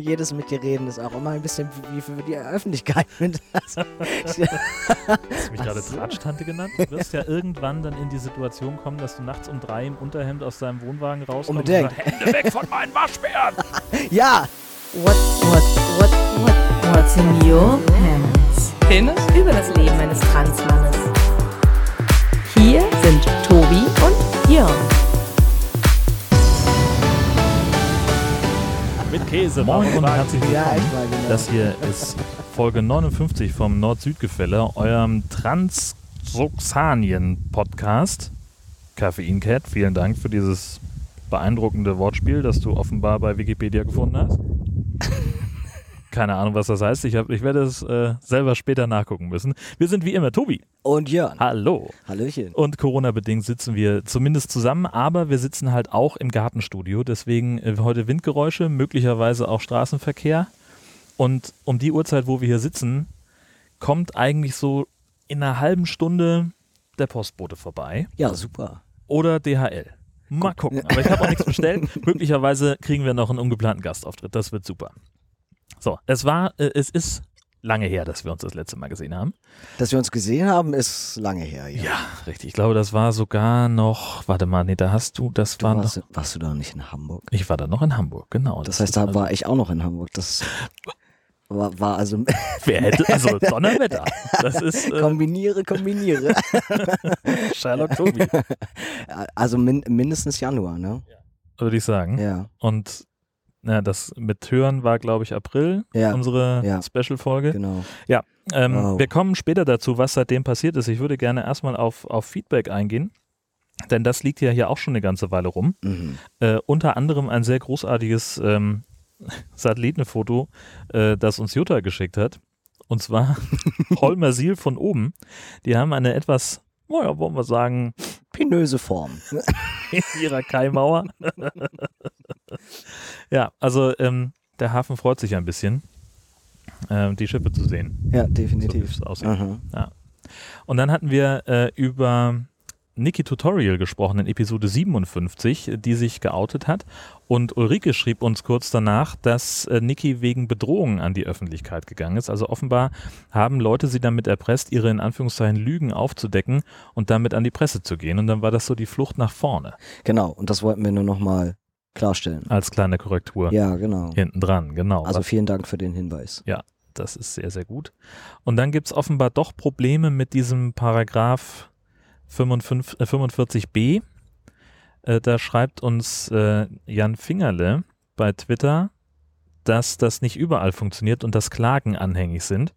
Jedes mit dir reden ist auch immer ein bisschen wie für die Öffentlichkeit. Also, Hast du mich gerade Tratschtante genannt? Du wirst ja irgendwann dann in die Situation kommen, dass du nachts um drei im Unterhemd aus deinem Wohnwagen rauskommst Unbedingt. und sagst, Hände weg von meinen Waschbären! ja, What, what, what, what, what's in your pants? Filme über das Leben eines Transmannes. Hier sind Käse. Moin und herzlich willkommen. genau. Das hier ist Folge 59 vom Nord-Süd-Gefälle, eurem Transoxanien-Podcast. Caffeine Cat, vielen Dank für dieses beeindruckende Wortspiel, das du offenbar bei Wikipedia gefunden hast. Keine Ahnung, was das heißt. Ich, hab, ich werde es äh, selber später nachgucken müssen. Wir sind wie immer Tobi. und Jörn. Hallo. Hallöchen. Und Corona-bedingt sitzen wir zumindest zusammen, aber wir sitzen halt auch im Gartenstudio. Deswegen äh, heute Windgeräusche, möglicherweise auch Straßenverkehr. Und um die Uhrzeit, wo wir hier sitzen, kommt eigentlich so in einer halben Stunde der Postbote vorbei Ja, super. oder DHL. Mal gucken. Aber ich habe auch nichts bestellt. Möglicherweise kriegen wir noch einen ungeplanten Gastauftritt. Das wird super. So, es war, äh, es ist lange her, dass wir uns das letzte Mal gesehen haben. Dass wir uns gesehen haben, ist lange her. Ja. Ja, richtig. Ich glaube, das war sogar noch, warte mal, nee, da hast du, das Du war noch, warst, warst du da nicht in Hamburg? ich war da noch in Hamburg, genau. Das heißt, ist da also, war ich auch noch in Hamburg. Das war, war also wer hätte, also Donnerwetter. Das ist äh, kombiniere, kombiniere. Sherlock Tobi, also min mindestens Januar, ne? würde ich sagen. Ja. Und na, das mit Hören war, glaube ich, April, Ja, unsere ja. Special-Folge. genau. Ähm, Wow. Wir kommen später dazu, was seitdem passiert ist. Ich würde gerne erstmal auf, auf Feedback eingehen, denn das liegt ja hier auch schon eine ganze Weile rum. Mhm. Äh, unter anderem ein sehr großartiges ähm, Satellitenfoto, äh, das uns Jutta geschickt hat. Und zwar Holmersil von oben. Die haben eine etwas, naja, wollen wir sagen, Pinöse Form. in ihrer Kaimauer. Ja, also ähm, der Hafen freut sich ein bisschen, ähm, die Schiffe zu sehen. Ja, So definitiv. aussieht. Aha. Und dann hatten wir äh, über Niki Tutorial gesprochen in Episode 57, die sich geoutet hat. Und Ulrike schrieb uns kurz danach, dass äh, Niki wegen Bedrohungen an die Öffentlichkeit gegangen ist. Also offenbar haben Leute sie damit erpresst, ihre in Anführungszeichen Lügen aufzudecken und damit an die Presse zu gehen. Und dann war das so die Flucht nach vorne Genau, und das wollten wir nur nochmal klarstellen. als kleine Korrektur Ja, genau. hinten dran. Genau. Also vielen Dank für den Hinweis. Das ist sehr, sehr gut. Und dann gibt es offenbar doch Probleme mit diesem Paragraph 55, äh, 45b. Äh, da schreibt uns äh, Jan Fingerle bei Twitter, dass das nicht überall funktioniert und dass Klagen anhängig sind.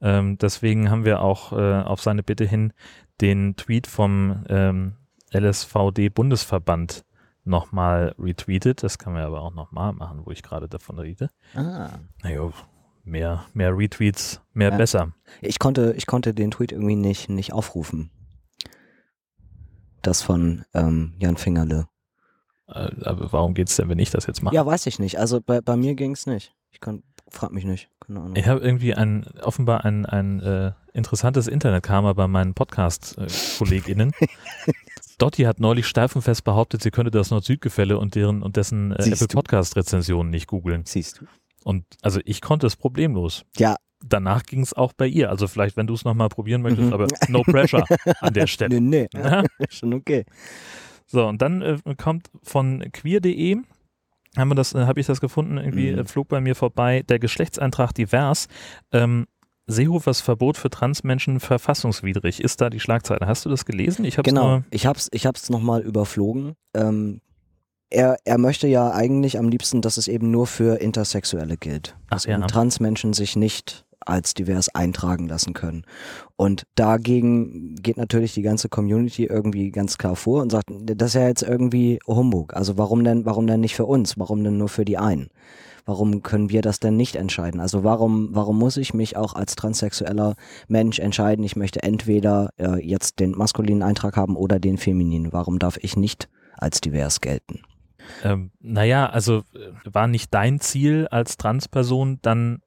Ähm, deswegen haben wir auch äh, auf seine Bitte hin den Tweet vom ähm, LSVD-Bundesverband nochmal retweetet. Das kann man aber auch nochmal machen, wo ich gerade davon rede. Ah. Naja, mehr, mehr Retweets, mehr Ja. besser. Ich konnte, ich konnte den Tweet irgendwie nicht, nicht aufrufen. Das von ähm, Jan Fingerle. Äh, aber warum geht's denn, wenn ich das jetzt mache? Ja, weiß ich nicht. Also bei, bei mir ging's nicht. Ich kann, frag mich nicht. Keine Ahnung. Ich habe irgendwie ein, offenbar ein, ein äh, interessantes Internetkarma bei meinen Podcast-KollegInnen. Dotti hat neulich steifenfest behauptet, sie könnte das Nord-Süd-Gefälle und deren und dessen äh, Apple. Podcast-Rezensionen nicht googeln. Siehst du? Und also ich konnte es problemlos. Ja. Danach ging es auch bei ihr. Also vielleicht, wenn du es nochmal probieren möchtest, Mhm. aber no pressure an der Stelle. Nee, nee. Ja? Schon okay. So, und dann äh, kommt von queer.de, haben wir das, äh, habe ich das gefunden, irgendwie Mhm. äh, flog bei mir vorbei, der Geschlechtseintrag divers. Ähm, Seehofers Verbot für Transmenschen verfassungswidrig. Ist da die Schlagzeile? Hast du das gelesen? Ich habe Genau. Ich hab's, ich hab's nochmal überflogen. Ähm, er, er möchte ja eigentlich am liebsten, dass es eben nur für Intersexuelle gilt. Ach dass ja. Transmenschen sich nicht als divers eintragen lassen können. Und dagegen geht natürlich die ganze Community irgendwie ganz klar vor und sagt, das ist ja jetzt irgendwie Humbug. Also warum denn, warum denn nicht für uns? Warum denn nur für die einen? Warum können wir das denn nicht entscheiden? Also warum, warum muss ich mich auch als transsexueller Mensch entscheiden? Ich möchte entweder äh, jetzt den maskulinen Eintrag haben oder den femininen. Warum darf ich nicht als divers gelten? Ähm, naja, also äh, war nicht dein Ziel als Transperson dann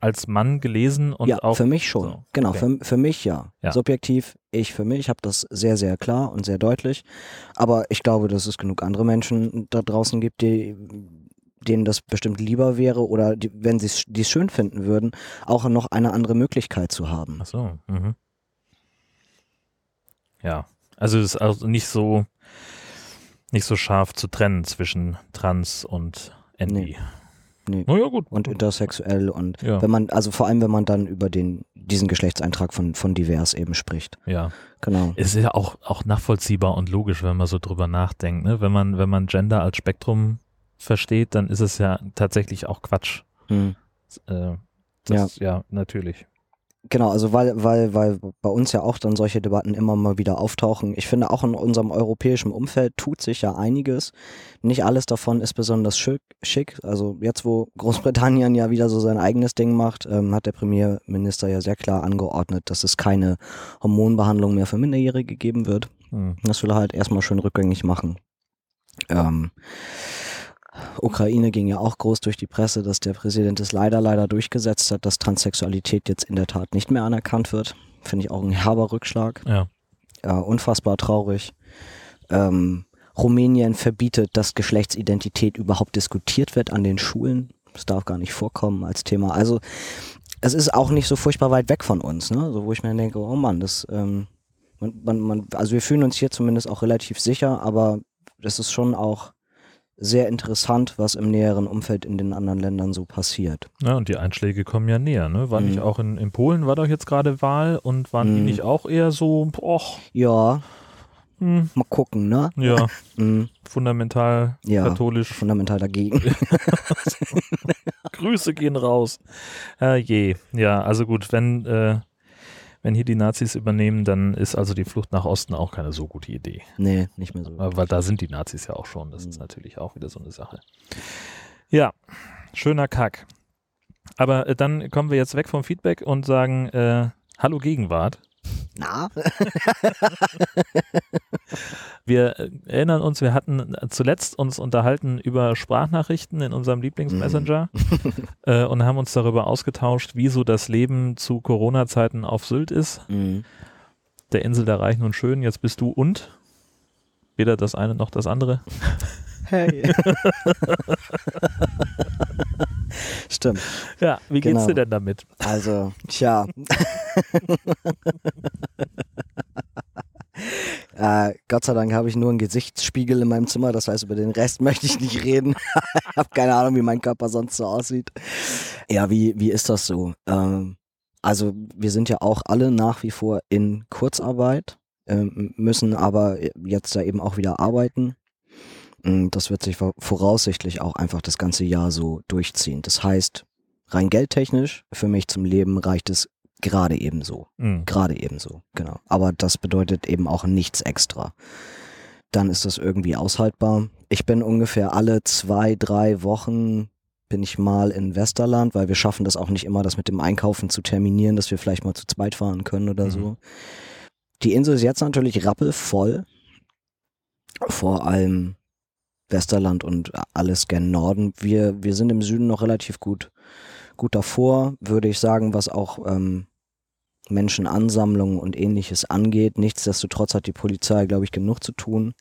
als Mann gelesen und ja, auch. für mich schon. so, genau, okay. für, für mich ja. Ja. Subjektiv, ich für mich habe das sehr, sehr klar und sehr deutlich. Aber ich glaube, dass es genug andere Menschen da draußen gibt, die denen das bestimmt lieber wäre oder die, wenn sie es schön finden würden, auch noch eine andere Möglichkeit zu haben. Ach so. Mhm. Ja, also es ist also nicht so nicht so scharf zu trennen zwischen Trans und Envy. Nee. Nee. Na ja, gut. Und intersexuell und ja. wenn man, also vor allem, wenn man dann über den, diesen Geschlechtseintrag von, von divers eben spricht. Ja. Genau. Es ist ja auch, auch nachvollziehbar und logisch, wenn man so drüber nachdenkt. Ne? Wenn man, wenn man Gender als Spektrum versteht, dann ist es ja tatsächlich auch Quatsch. Hm. Äh, das, ja. ja, natürlich. Genau, also weil, weil, weil bei uns ja auch dann solche Debatten immer mal wieder auftauchen. Ich finde, auch in unserem europäischen Umfeld tut sich ja einiges. Nicht alles davon ist besonders schick. Also jetzt, wo Großbritannien ja wieder so sein eigenes Ding macht, ähm, hat der Premierminister ja sehr klar angeordnet, dass es keine Hormonbehandlung mehr für Minderjährige geben wird. Hm. Das will er halt erstmal schön rückgängig machen. Ähm, Ukraine ging ja auch groß durch die Presse, dass der Präsident es leider, leider durchgesetzt hat, dass Transsexualität jetzt in der Tat nicht mehr anerkannt wird. Finde ich auch ein herber Rückschlag. Ja. Äh, unfassbar traurig. Ähm, Rumänien verbietet, dass Geschlechtsidentität überhaupt diskutiert wird an den Schulen. Das darf gar nicht vorkommen als Thema. Also es ist auch nicht so furchtbar weit weg von uns, ne? So, wo ich mir denke, oh Mann, das, ähm, man, man, man, also wir fühlen uns hier zumindest auch relativ sicher, aber das ist schon auch sehr interessant, was im näheren Umfeld in den anderen Ländern so passiert. Ja, und die Einschläge kommen ja näher, ne? War mhm. nicht auch in, in Polen, war doch jetzt gerade Wahl und waren mhm. die nicht auch eher so, boah. Ja. Mhm. Mal gucken, ne? Ja. Mhm. Fundamental ja, katholisch. Fundamental dagegen. Grüße gehen raus. Äh, je. Ja, also gut, wenn äh, wenn hier die Nazis übernehmen, dann ist also die Flucht nach Osten auch keine so gute Idee. Nee, nicht mehr so. Weil da sind die Nazis ja auch schon. Das mhm. ist natürlich auch wieder so eine Sache. Ja, schöner Kack. Aber äh, dann kommen wir jetzt weg vom Feedback und sagen äh, Hallo Gegenwart. Na? wir erinnern uns, wir hatten zuletzt uns unterhalten über Sprachnachrichten in unserem Lieblingsmessenger mhm. äh, und haben uns darüber ausgetauscht, wie so das Leben zu Corona-Zeiten auf Sylt ist. Mhm. Der Insel der Reichen und Schönen. Jetzt bist du und weder das eine noch das andere. Hey. Stimmt. Ja, wie geht's genau. dir denn damit? Also, tja. Äh, Gott sei Dank habe ich nur einen Gesichtsspiegel in meinem Zimmer, das heißt, über den Rest möchte ich nicht reden. ich habe keine Ahnung, wie mein Körper sonst so aussieht. Ja, wie, wie ist das so? Ähm, also, wir sind ja auch alle nach wie vor in Kurzarbeit, ähm, müssen aber jetzt da eben auch wieder arbeiten. Das wird sich voraussichtlich auch einfach das ganze Jahr so durchziehen. Das heißt, rein geldtechnisch, für mich zum Leben reicht es gerade ebenso. Mhm. Gerade ebenso, genau. Aber das bedeutet eben auch nichts extra. Dann ist das irgendwie aushaltbar. Ich bin ungefähr alle zwei, drei Wochen bin ich mal in Westerland, weil wir schaffen das auch nicht immer, das mit dem Einkaufen zu terminieren, dass wir vielleicht mal zu zweit fahren können oder mhm. so. Die Insel ist jetzt natürlich rappelvoll. Vor allem Westerland und alles gen Norden. Wir, wir sind im Süden noch relativ gut, gut davor, würde ich sagen, was auch ähm, Menschenansammlungen und ähnliches angeht. Nichtsdestotrotz hat die Polizei, glaube ich, genug zu tun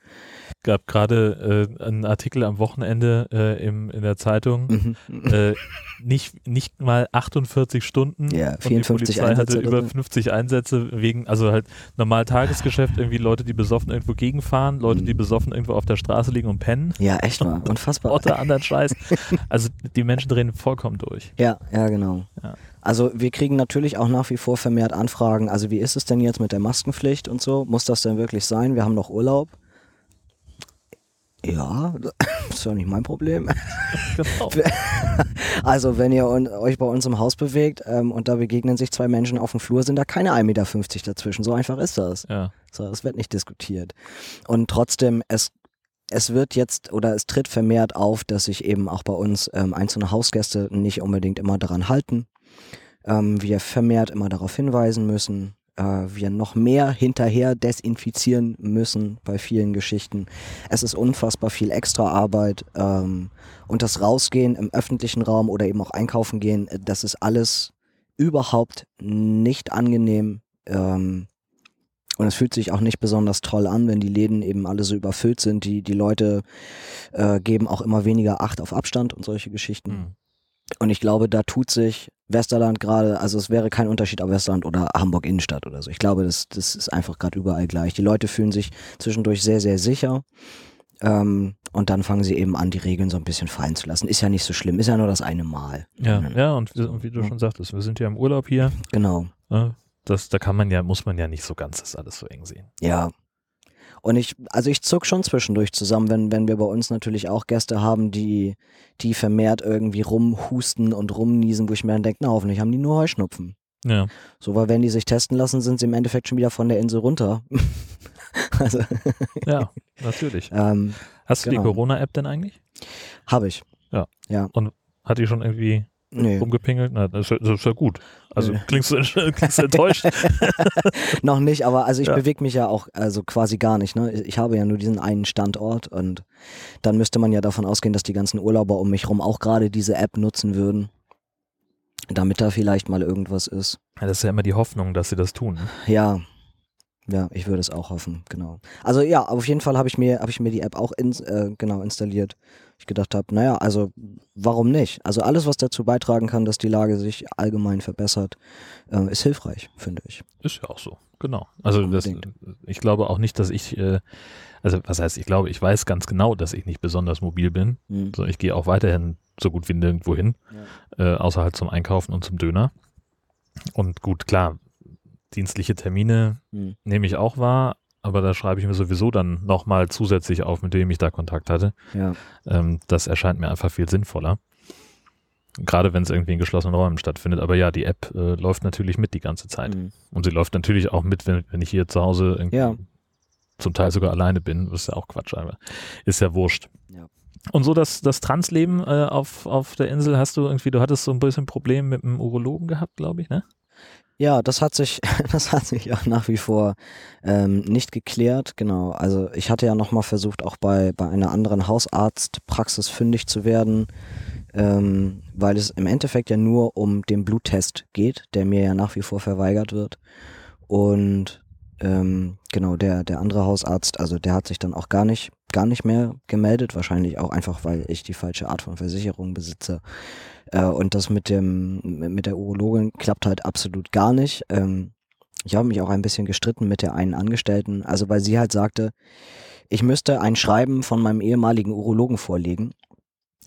gab gerade äh, einen Artikel am Wochenende äh, im, in der Zeitung. Mhm. Äh, nicht, nicht mal 48 Stunden. Ja, 54 und die Polizei hatte über 50 Einsätze wegen, also halt normal Tagesgeschäft, irgendwie Leute, die besoffen irgendwo gegenfahren, Leute, die mhm. besoffen irgendwo auf der Straße liegen und pennen. Ja, echt mal. Unfassbar. Oder anderen Scheiß. Also die Menschen drehen vollkommen durch. Ja, ja, genau. Ja. Also wir kriegen natürlich auch nach wie vor vermehrt Anfragen. Also wie ist es denn jetzt mit der Maskenpflicht und so? Muss das denn wirklich sein? Wir haben noch Urlaub. Ja, das ist ja nicht mein Problem. Genau. Also wenn ihr euch bei uns im Haus bewegt ähm, und da begegnen sich zwei Menschen auf dem Flur, sind da keine 1,50 Meter dazwischen. So einfach ist das. Ja. So, das wird nicht diskutiert. Und trotzdem, es, es wird jetzt oder es tritt vermehrt auf, dass sich eben auch bei uns ähm, einzelne Hausgäste nicht unbedingt immer daran halten. Ähm, wir vermehrt immer darauf hinweisen müssen, äh, wir noch mehr hinterher desinfizieren müssen bei vielen Geschichten. Es ist unfassbar viel extra Arbeit ähm, und das Rausgehen im öffentlichen Raum oder eben auch einkaufen gehen, das ist alles überhaupt nicht angenehm. Ähm, Und es fühlt sich auch nicht besonders toll an, wenn die Läden eben alle so überfüllt sind. Die, die Leute äh, geben auch immer weniger Acht auf Abstand und solche Geschichten. Mhm. Und ich glaube, da tut sich Westerland gerade, also es wäre kein Unterschied ob Westerland oder Hamburg Innenstadt oder so. Ich glaube, das, das ist einfach gerade überall gleich. Die Leute fühlen sich zwischendurch sehr, sehr sicher. Ähm, und dann fangen sie eben an, die Regeln so ein bisschen fallen zu lassen. Ist ja nicht so schlimm, ist ja nur das eine Mal. Ja, mhm. ja, und, und wie du schon sagtest, wir sind ja im Urlaub hier. Genau. Das, da kann man ja, muss man ja nicht so ganz das alles so eng sehen. Ja. Und ich, also ich zuck schon zwischendurch zusammen, wenn, wenn wir bei uns natürlich auch Gäste haben, die, die vermehrt irgendwie rumhusten und rumniesen, wo ich mir dann denke, na hoffentlich haben die nur Heuschnupfen. Ja. So, weil wenn die sich testen lassen, sind sie im Endeffekt schon wieder von der Insel runter. also ja, natürlich. Ähm, Hast du genau. die Corona-App denn eigentlich? Habe ich. Ja. ja. Und hat die schon irgendwie nee. rumgepingelt? Na, das ist, das ist ja gut. Also klingst du, klingst enttäuscht? Noch nicht, aber also ich ja. bewege mich ja auch also quasi gar nicht. Ne? Ich habe ja nur diesen einen Standort und dann müsste man ja davon ausgehen, dass die ganzen Urlauber um mich rum auch gerade diese App nutzen würden, damit da vielleicht mal irgendwas ist. Ja, das ist ja immer die Hoffnung, dass sie das tun. Ne? Ja, ja, ich würde es auch hoffen, genau. Also ja, auf jeden Fall habe ich mir habe ich mir die App auch in, äh, genau installiert. Ich gedacht habe, naja, also warum nicht? Also alles, was dazu beitragen kann, dass die Lage sich allgemein verbessert, äh, ist hilfreich, finde ich. Ist ja auch so, genau. Also das, ich glaube auch nicht, dass ich, äh, also was heißt, ich glaube, ich weiß ganz genau, dass ich nicht besonders mobil bin. Mhm. So, ich gehe auch weiterhin so gut wie nirgendwo hin, ja. äh, außer halt zum Einkaufen und zum Döner. Und gut, klar, dienstliche Termine mhm. nehme ich auch wahr, aber da schreibe ich mir sowieso dann nochmal zusätzlich auf, mit wem ich da Kontakt hatte. Ja. Ähm, das erscheint mir einfach viel sinnvoller. Gerade wenn es irgendwie in geschlossenen Räumen stattfindet. Aber ja, die App äh, läuft natürlich mit die ganze Zeit. Mhm. Und sie läuft natürlich auch mit, wenn, wenn ich hier zu Hause irgendwie ja. zum Teil sogar alleine bin. Das ist ja auch Quatsch, aber ist ja wurscht. Ja. Und so das, das Transleben äh, auf, auf der Insel hast du irgendwie, du hattest so ein bisschen Problem mit dem Urologen gehabt, glaube ich, ne? Ja, das hat sich, das hat sich auch nach wie vor ähm, nicht geklärt. Genau. Also ich hatte ja nochmal versucht, auch bei, bei einer anderen Hausarztpraxis fündig zu werden, ähm, weil es im Endeffekt ja nur um den Bluttest geht, der mir ja nach wie vor verweigert wird. Und ähm, genau, der, der andere Hausarzt, also der hat sich dann auch gar nicht, gar nicht mehr gemeldet, wahrscheinlich auch einfach, weil ich die falsche Art von Versicherung besitze. Äh, und das mit dem, mit der Urologin klappt halt absolut gar nicht. Ähm, ich habe mich auch ein bisschen gestritten mit der einen Angestellten, also weil sie halt sagte, ich müsste ein Schreiben von meinem ehemaligen Urologen vorlegen,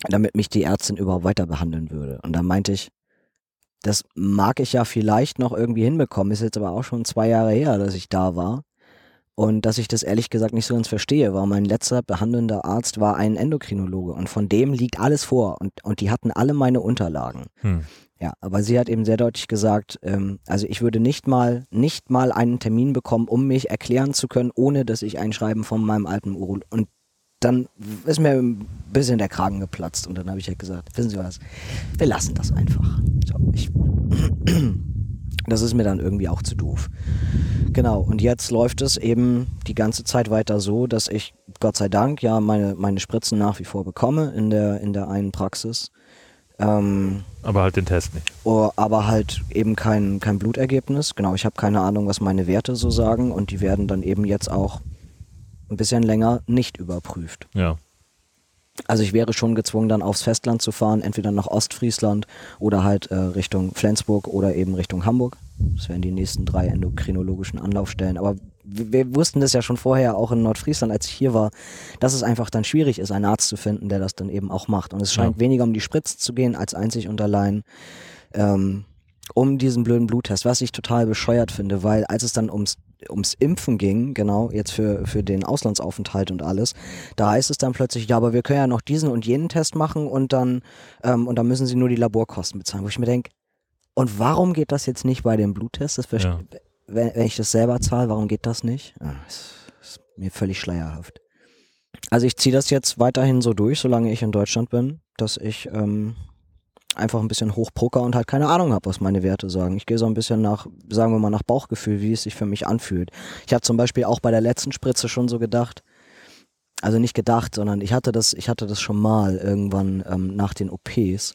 damit mich die Ärztin überhaupt weiter behandeln würde. Und da meinte ich, das mag ich ja vielleicht noch irgendwie hinbekommen, ist jetzt aber auch schon zwei Jahre her, dass ich da war. Und dass ich das ehrlich gesagt nicht so ganz verstehe, weil mein letzter behandelnder Arzt war ein Endokrinologe und von dem liegt alles vor und, und die hatten alle meine Unterlagen. Hm. Ja, aber sie hat eben sehr deutlich gesagt, ähm, also ich würde nicht mal, nicht mal einen Termin bekommen, um mich erklären zu können, ohne dass ich ein Schreiben von meinem alten Urol und dann ist mir ein bisschen der Kragen geplatzt und dann habe ich halt gesagt, wissen Sie was, wir lassen das einfach. So, ich Das ist mir dann irgendwie auch zu doof. Genau, und jetzt läuft es eben die ganze Zeit weiter so, dass ich Gott sei Dank ja meine, meine Spritzen nach wie vor bekomme in der, in der einen Praxis. Ähm, aber halt den Test nicht. Oh, aber halt eben kein, kein Blutergebnis. Genau, ich habe keine Ahnung, was meine Werte so sagen und die werden dann eben jetzt auch ein bisschen länger nicht überprüft. Ja. Also ich wäre schon gezwungen, dann aufs Festland zu fahren, entweder nach Ostfriesland oder halt äh, Richtung Flensburg oder eben Richtung Hamburg. Das wären die nächsten drei endokrinologischen Anlaufstellen. Aber wir, wir wussten das ja schon vorher, auch in Nordfriesland, als ich hier war, dass es einfach dann schwierig ist, einen Arzt zu finden, der das dann eben auch macht. Und es scheint ja. weniger um die Spritze zu gehen, als einzig und allein ähm, um diesen blöden Bluttest, was ich total bescheuert finde, weil als es dann ums, ums Impfen ging, genau, jetzt für, für den Auslandsaufenthalt und alles, da heißt es dann plötzlich, ja, aber wir können ja noch diesen und jenen Test machen und dann, ähm, und dann müssen sie nur die Laborkosten bezahlen, wo ich mir denke, und warum geht das jetzt nicht bei dem Bluttest? Das ja. wenn, wenn, ich das selber zahle, warum geht das nicht? Ja, das ist mir völlig schleierhaft. Also ich ziehe das jetzt weiterhin so durch, solange ich in Deutschland bin, dass ich ähm, einfach ein bisschen hochpoker und halt keine Ahnung habe, was meine Werte sagen. Ich gehe so ein bisschen nach, sagen wir mal, nach Bauchgefühl, wie es sich für mich anfühlt. Ich habe zum Beispiel auch bei der letzten Spritze schon so gedacht, also nicht gedacht, sondern ich hatte das, ich hatte das schon mal irgendwann ähm, nach den OPs.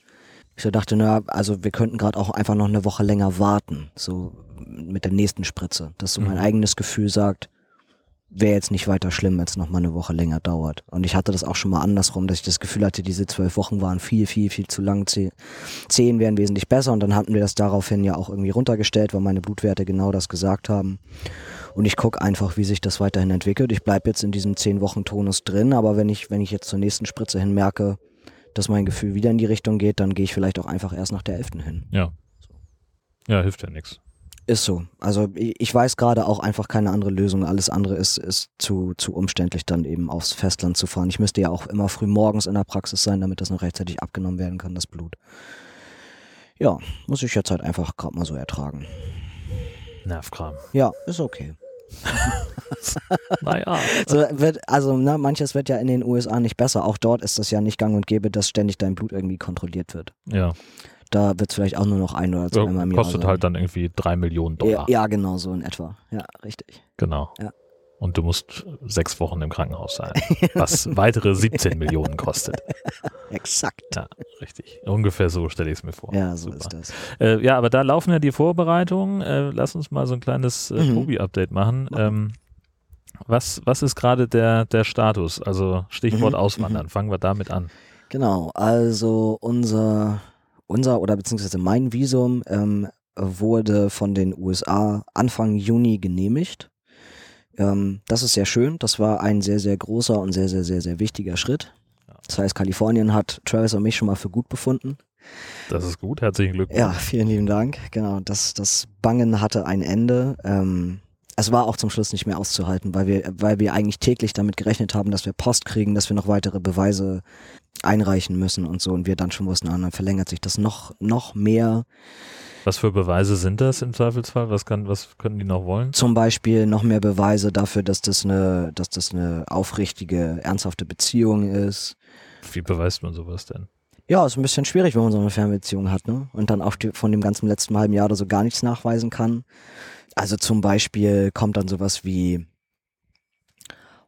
Ich so dachte, naja, also wir könnten gerade auch einfach noch eine Woche länger warten. So, mit der nächsten Spritze, dass so mein Mhm. eigenes Gefühl sagt, wäre jetzt nicht weiter schlimm, wenn es noch mal eine Woche länger dauert. Und ich hatte das auch schon mal andersrum, dass ich das Gefühl hatte, diese zwölf Wochen waren viel, viel, viel zu lang. Ze- Zehn wären wesentlich besser und dann hatten wir das daraufhin ja auch irgendwie runtergestellt, weil meine Blutwerte genau das gesagt haben. Und ich gucke einfach, wie sich das weiterhin entwickelt. Ich bleibe jetzt in diesem zehn Wochen Tonus drin, aber wenn ich, wenn ich jetzt zur nächsten Spritze hin merke, dass mein Gefühl wieder in die Richtung geht, dann gehe ich vielleicht auch einfach erst nach der elften hin. Ja. Ja, hilft ja nichts. Ist so. Also ich weiß gerade auch einfach keine andere Lösung. Alles andere ist, ist zu, zu umständlich, dann eben aufs Festland zu fahren. Ich müsste ja auch immer früh morgens in der Praxis sein, damit das noch rechtzeitig abgenommen werden kann, das Blut. Ja, muss ich jetzt halt einfach gerade mal so ertragen. Nervkram. Ja, ist okay. Naja. So wird, also ne, manches wird ja in den USA nicht besser. Auch dort ist das ja nicht gang und gäbe, dass ständig dein Blut irgendwie kontrolliert wird. Ja. Da wird es vielleicht auch nur noch ein oder ja zweimal im Jahr kostet sein. halt dann irgendwie drei Millionen ja, Dollar. ja, genau so in etwa. Ja, richtig. Genau. Ja. Und du musst sechs Wochen im Krankenhaus sein, was weitere 17 Millionen kostet. Exakt. Ja, richtig. Ungefähr so stelle ich es mir vor. Ja, so Super. ist das. Äh, ja, aber da laufen ja die Vorbereitungen. Äh, lass uns mal so ein kleines äh, Mhm. Tobi-Update machen. Ähm, was, was ist gerade der, der Status? Also Stichwort Mhm, Auswandern. Fangen wir damit an. Genau, also unser, unser oder beziehungsweise mein Visum ähm, wurde von den USA Anfang Juni genehmigt. Ähm, das ist sehr schön. Das war ein sehr, sehr großer und sehr, sehr, sehr, sehr wichtiger Schritt. Das heißt, Kalifornien hat Travis und mich schon mal für gut befunden. Das ist gut. Herzlichen Glückwunsch. Ja, vielen lieben Dank. Genau, das, das Bangen hatte ein Ende. Ähm, es war auch zum Schluss nicht mehr auszuhalten, weil wir, weil wir eigentlich täglich damit gerechnet haben, dass wir Post kriegen, dass wir noch weitere Beweise einreichen müssen und so. Und wir dann schon wussten, ah, dann verlängert sich das noch, noch mehr. Was für Beweise sind das im Zweifelsfall? Was, kann, was können die noch wollen? Zum Beispiel noch mehr Beweise dafür, dass das eine, dass das eine aufrichtige, ernsthafte Beziehung ist. Wie beweist man sowas denn? Ja, ist ein bisschen schwierig, wenn man so eine Fernbeziehung hat, ne? Und dann auch die, von dem ganzen letzten halben Jahr oder so gar nichts nachweisen kann. Also zum Beispiel kommt dann sowas wie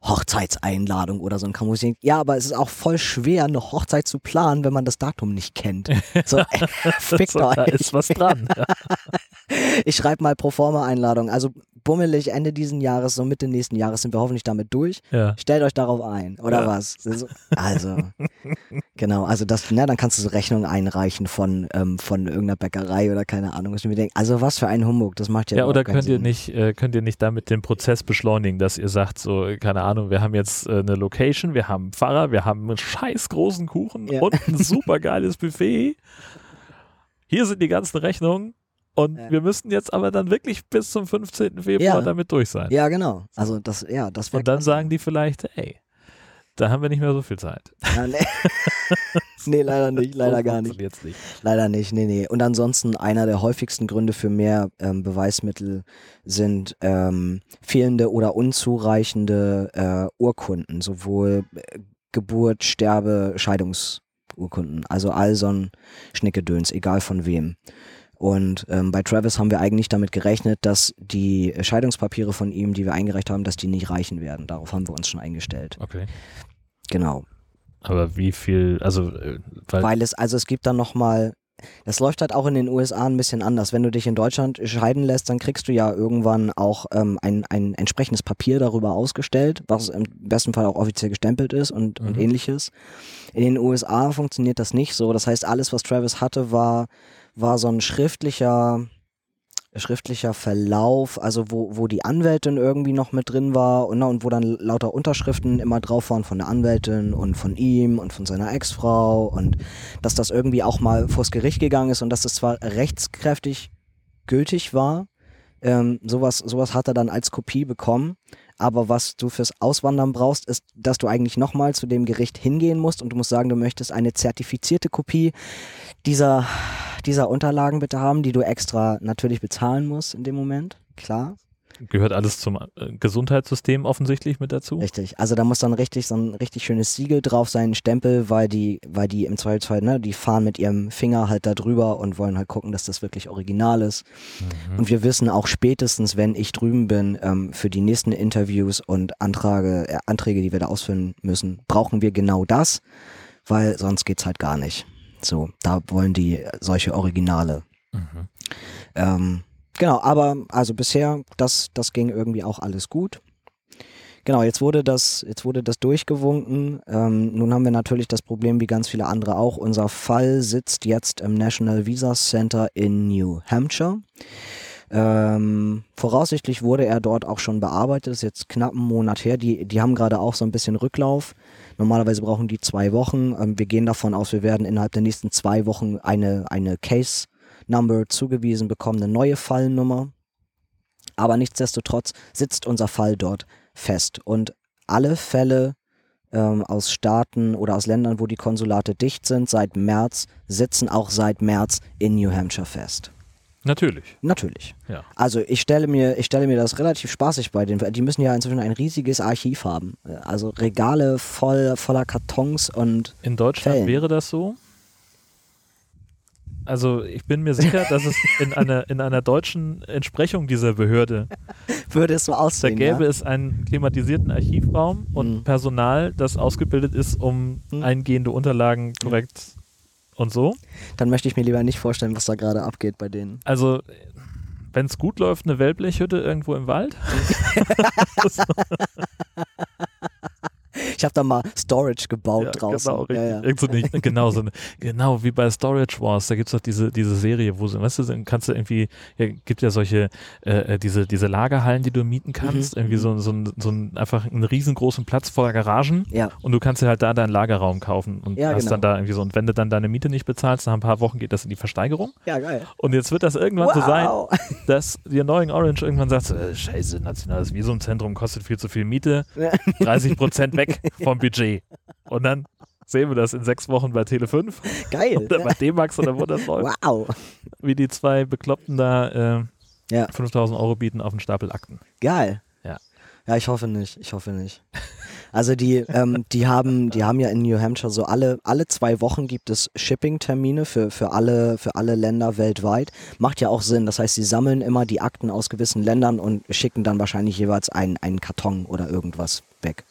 Hochzeitseinladung oder so ein kann man sich Ja, aber es ist auch voll schwer, eine Hochzeit zu planen, wenn man das Datum nicht kennt. So, äh, fickt So, da ist was dran. Ich schreibe mal pro forma Einladung. Also bummelig Ende diesen Jahres, so Mitte nächsten Jahres sind wir hoffentlich damit durch. ja. Stellt euch darauf ein, oder Ja. was? So- Also, genau, also das, ne, dann kannst du so Rechnungen einreichen von, ähm, von irgendeiner Bäckerei oder keine Ahnung, was ich mir denke. Also was für ein Humbug, das macht ja Ja, oder könnt ihr nicht, äh, könnt ihr nicht damit den Prozess beschleunigen, dass ihr sagt, so, keine Ahnung, wir haben jetzt äh, eine Location, wir haben einen Pfarrer, wir haben einen scheiß großen Kuchen Ja. und ein super geiles Buffet. Hier sind die ganzen Rechnungen und Ja. wir müssten jetzt aber dann wirklich bis zum 15. Februar Ja. damit durch sein. Ja, genau. Also das, ja, das und dann sagen die vielleicht, ey, da haben wir nicht mehr so viel Zeit. Ja, nee. nee, leider nicht, leider gar nicht. nicht. Leider nicht, nee, nee. Und ansonsten einer der häufigsten Gründe für mehr ähm, Beweismittel sind ähm, fehlende oder unzureichende äh, Urkunden, sowohl äh, Geburt, Sterbe, Scheidungsurkunden. Also all so ein Schnickedöns, egal von wem. Und ähm, bei Travis haben wir eigentlich damit gerechnet, dass die Scheidungspapiere von ihm, die wir eingereicht haben, dass die nicht reichen werden. Darauf haben wir uns schon eingestellt. Okay. Genau. Aber wie viel, also, äh, weil, Weil es, also es gibt dann nochmal, das läuft halt auch in den USA ein bisschen anders. Wenn du dich in Deutschland scheiden lässt, dann kriegst du ja irgendwann auch ähm, ein, ein entsprechendes Papier darüber ausgestellt, was im besten Fall auch offiziell gestempelt ist und, und Mhm. ähnliches. In den USA funktioniert das nicht so. Das heißt, alles, was Travis hatte, war, war so ein schriftlicher, schriftlicher Verlauf, also wo, wo die Anwältin irgendwie noch mit drin war und, und wo dann lauter Unterschriften immer drauf waren von der Anwältin und von ihm und von seiner Ex-Frau und dass das irgendwie auch mal vors Gericht gegangen ist und dass das zwar rechtskräftig gültig war, ähm, sowas, sowas hat er dann als Kopie bekommen, aber was du fürs Auswandern brauchst, ist, dass du eigentlich nochmal zu dem Gericht hingehen musst und du musst sagen, du möchtest eine zertifizierte Kopie dieser, dieser Unterlagen bitte haben, die du extra natürlich bezahlen musst in dem Moment, klar. Gehört alles zum äh, Gesundheitssystem offensichtlich mit dazu? Richtig. Also da muss dann richtig so ein richtig schönes Siegel drauf sein, ein Stempel, weil die, weil die im Zweifelsfall, ne, die fahren mit ihrem Finger halt da drüber und wollen halt gucken, dass das wirklich original ist. Mhm. Und wir wissen auch spätestens, wenn ich drüben bin, ähm, für die nächsten Interviews und Antrage, äh, Anträge, die wir da ausfüllen müssen, brauchen wir genau das, weil sonst geht's halt gar nicht. So, da wollen die solche Originale. Mhm. Ähm, Genau, aber also bisher, das, das ging irgendwie auch alles gut. Genau, jetzt wurde das, jetzt wurde das durchgewunken. Ähm, nun haben wir natürlich das Problem, wie ganz viele andere auch. Unser Fall sitzt jetzt im National Visa Center in New Hampshire. Ähm, voraussichtlich wurde er dort auch schon bearbeitet, das ist jetzt knapp einen Monat her. Die, die haben gerade auch so ein bisschen Rücklauf. Normalerweise brauchen die zwei Wochen. Ähm, wir gehen davon aus, wir werden innerhalb der nächsten zwei Wochen eine, eine Case Number zugewiesen bekommen, eine neue Fallnummer. Aber nichtsdestotrotz sitzt unser Fall dort fest. Und alle Fälle ähm, aus Staaten oder aus Ländern, wo die Konsulate dicht sind, seit März, sitzen auch seit März in New Hampshire fest. Natürlich. Natürlich. Ja. Also ich stelle mir, ich stelle mir das relativ spaßig bei den, die müssen ja inzwischen ein riesiges Archiv haben. Also Regale voll, voller Kartons und. In Deutschland Fällen. wäre das so? Also ich bin mir sicher, dass es in einer, in einer deutschen Entsprechung dieser Behörde würde es so da aussehen. gäbe ja? es einen klimatisierten Archivraum und Mhm. Personal, das ausgebildet ist, um Mhm. eingehende Unterlagen korrekt und so. Dann möchte ich mir lieber nicht vorstellen, was da gerade abgeht bei denen. Also wenn es gut läuft, eine Wellblechhütte irgendwo im Wald. Ich habe da mal Storage gebaut Ja, draußen. Genau, richtig. ja, ja. So eine, genau, so eine, genau wie bei Storage Wars, da gibt es doch diese, diese Serie, wo so, weißt du, kannst du irgendwie, ja, gibt ja solche, äh, diese, diese Lagerhallen, die du mieten kannst, Mhm, irgendwie mhm. so, so, ein- so ein, einfach einen riesengroßen Platz voller Garagen ja. und du kannst dir halt da deinen Lagerraum kaufen und Ja, hast genau. dann da irgendwie so, und wenn du dann deine Miete nicht bezahlst, nach ein paar Wochen geht das in die Versteigerung Ja, geil. und jetzt wird das irgendwann so sein, Wow. dass dir Neuen Orange irgendwann sagt, äh, scheiße, nationales Visumzentrum kostet viel zu viel Miete, 30 Prozent weg vom Budget. Und dann sehen wir das in sechs Wochen bei Tele5 Geil. oder bei D-Max oder wo das läuft, Wow. wie die zwei Bekloppten da äh, Ja. 5000 Euro bieten auf einen Stapel Akten. Geil. Ja. Ja, ich hoffe nicht. Ich hoffe nicht. Also die, ähm, die haben, die haben ja in New Hampshire so alle, alle zwei Wochen gibt es Shipping-Termine für, für alle, für alle Länder weltweit. Macht ja auch Sinn. Das heißt, sie sammeln immer die Akten aus gewissen Ländern und schicken dann wahrscheinlich jeweils einen, einen Karton oder irgendwas weg.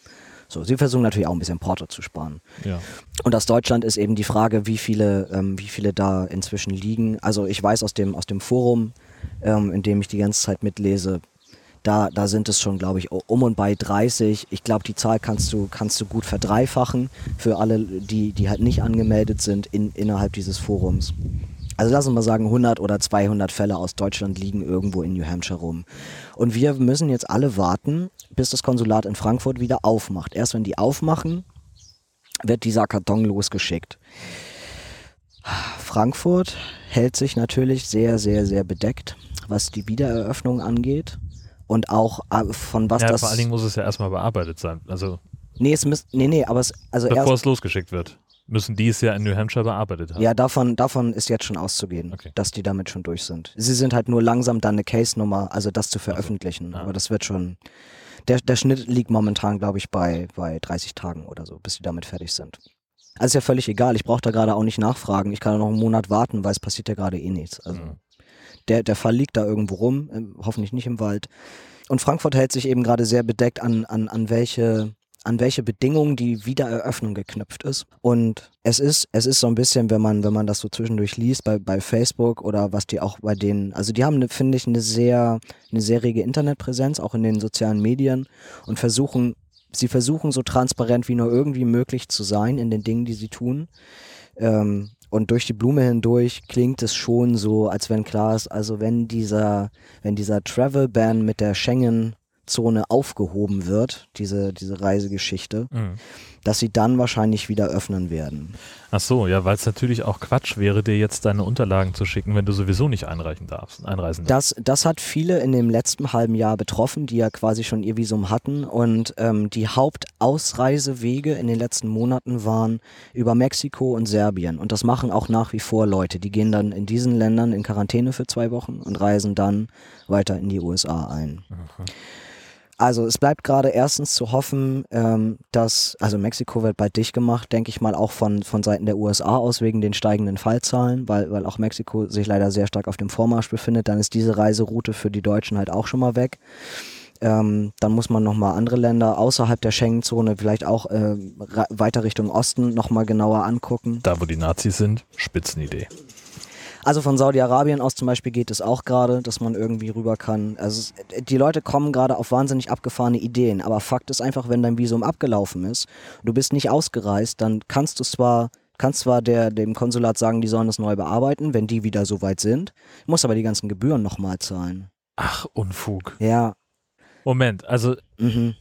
So, sie versuchen natürlich auch ein bisschen Porto zu sparen. Ja. Und aus Deutschland ist eben die Frage, wie viele, ähm, wie viele da inzwischen liegen. Also ich weiß aus dem, aus dem Forum, ähm, in dem ich die ganze Zeit mitlese, da, da sind es schon, glaube ich, um und bei 30. Ich glaube, die Zahl kannst du, kannst du gut verdreifachen für alle, die, die halt nicht angemeldet sind in, innerhalb dieses Forums. Also lass uns mal sagen, 100 oder 200 Fälle aus Deutschland liegen irgendwo in New Hampshire rum. Und wir müssen jetzt alle warten, bis das Konsulat in Frankfurt wieder aufmacht. Erst wenn die aufmachen, wird dieser Karton losgeschickt. Frankfurt hält sich natürlich sehr, sehr, sehr bedeckt, was die Wiedereröffnung angeht. Und auch äh, von was ja, das. vor allen Dingen muss es ja erstmal bearbeitet sein. Also nee, es müsst, nee, nee, aber es, also bevor erst, es losgeschickt wird, müssen die es ja in New Hampshire bearbeitet haben. ja, davon, davon ist jetzt schon auszugehen, Okay. dass die damit schon durch sind. Sie sind halt nur langsam dann eine Case-Nummer, also das zu veröffentlichen. Ah. Aber das wird schon. Der, der Schnitt liegt momentan, glaube ich, bei, bei 30 Tagen oder so, bis sie damit fertig sind. Also ist ja völlig egal. Ich brauche da gerade auch nicht nachfragen. Ich kann noch einen Monat warten, weil es passiert ja gerade eh nichts. Also Mhm. der, der Fall liegt da irgendwo rum, hoffentlich nicht im Wald. Und Frankfurt hält sich eben gerade sehr bedeckt an, an, an welche an welche Bedingungen die Wiedereröffnung geknüpft ist. Und es ist, es ist so ein bisschen, wenn man, wenn man das so zwischendurch liest, bei, bei Facebook oder was die auch bei denen, also die haben, finde ich, eine sehr, eine sehr rege Internetpräsenz, auch in den sozialen Medien und versuchen, sie versuchen so transparent wie nur irgendwie möglich zu sein in den Dingen, die sie tun. Ähm, und durch die Blume hindurch klingt es schon so, als wenn klar ist, also wenn dieser, wenn dieser Travel Ban mit der Schengen Zone aufgehoben wird, diese, diese Reisegeschichte, Mhm. dass sie dann wahrscheinlich wieder öffnen werden. Ach so, ja, weil es natürlich auch Quatsch wäre, dir jetzt deine Unterlagen zu schicken, wenn du sowieso nicht einreichen darfst, einreisen darfst. Das, das hat viele in dem letzten halben Jahr betroffen, die ja quasi schon ihr Visum hatten. Und ähm, die Hauptausreisewege in den letzten Monaten waren über Mexiko und Serbien. Und das machen auch nach wie vor Leute. Die gehen dann in diesen Ländern in Quarantäne für zwei Wochen und reisen dann weiter in die USA ein. Also es bleibt gerade erstens zu hoffen, ähm, dass, also Mexiko wird bald dicht gemacht, denke ich mal auch von, von Seiten der USA aus wegen den steigenden Fallzahlen, weil, weil auch Mexiko sich leider sehr stark auf dem Vormarsch befindet. Dann ist diese Reiseroute für die Deutschen halt auch schon mal weg. Ähm, dann muss man nochmal andere Länder außerhalb der Schengen-Zone, vielleicht auch äh, weiter Richtung Osten nochmal genauer angucken. Da, wo die Nazis sind, Spitzenidee. Also von Saudi-Arabien aus zum Beispiel geht es auch gerade, dass man irgendwie rüber kann. Also die Leute kommen gerade auf wahnsinnig abgefahrene Ideen, aber Fakt ist einfach, wenn dein Visum abgelaufen ist, du bist nicht ausgereist, dann kannst du zwar kannst zwar der, dem Konsulat sagen, die sollen das neu bearbeiten, wenn die wieder so weit sind, musst aber die ganzen Gebühren nochmal zahlen. Ach, Unfug. Ja. Moment, also mhm.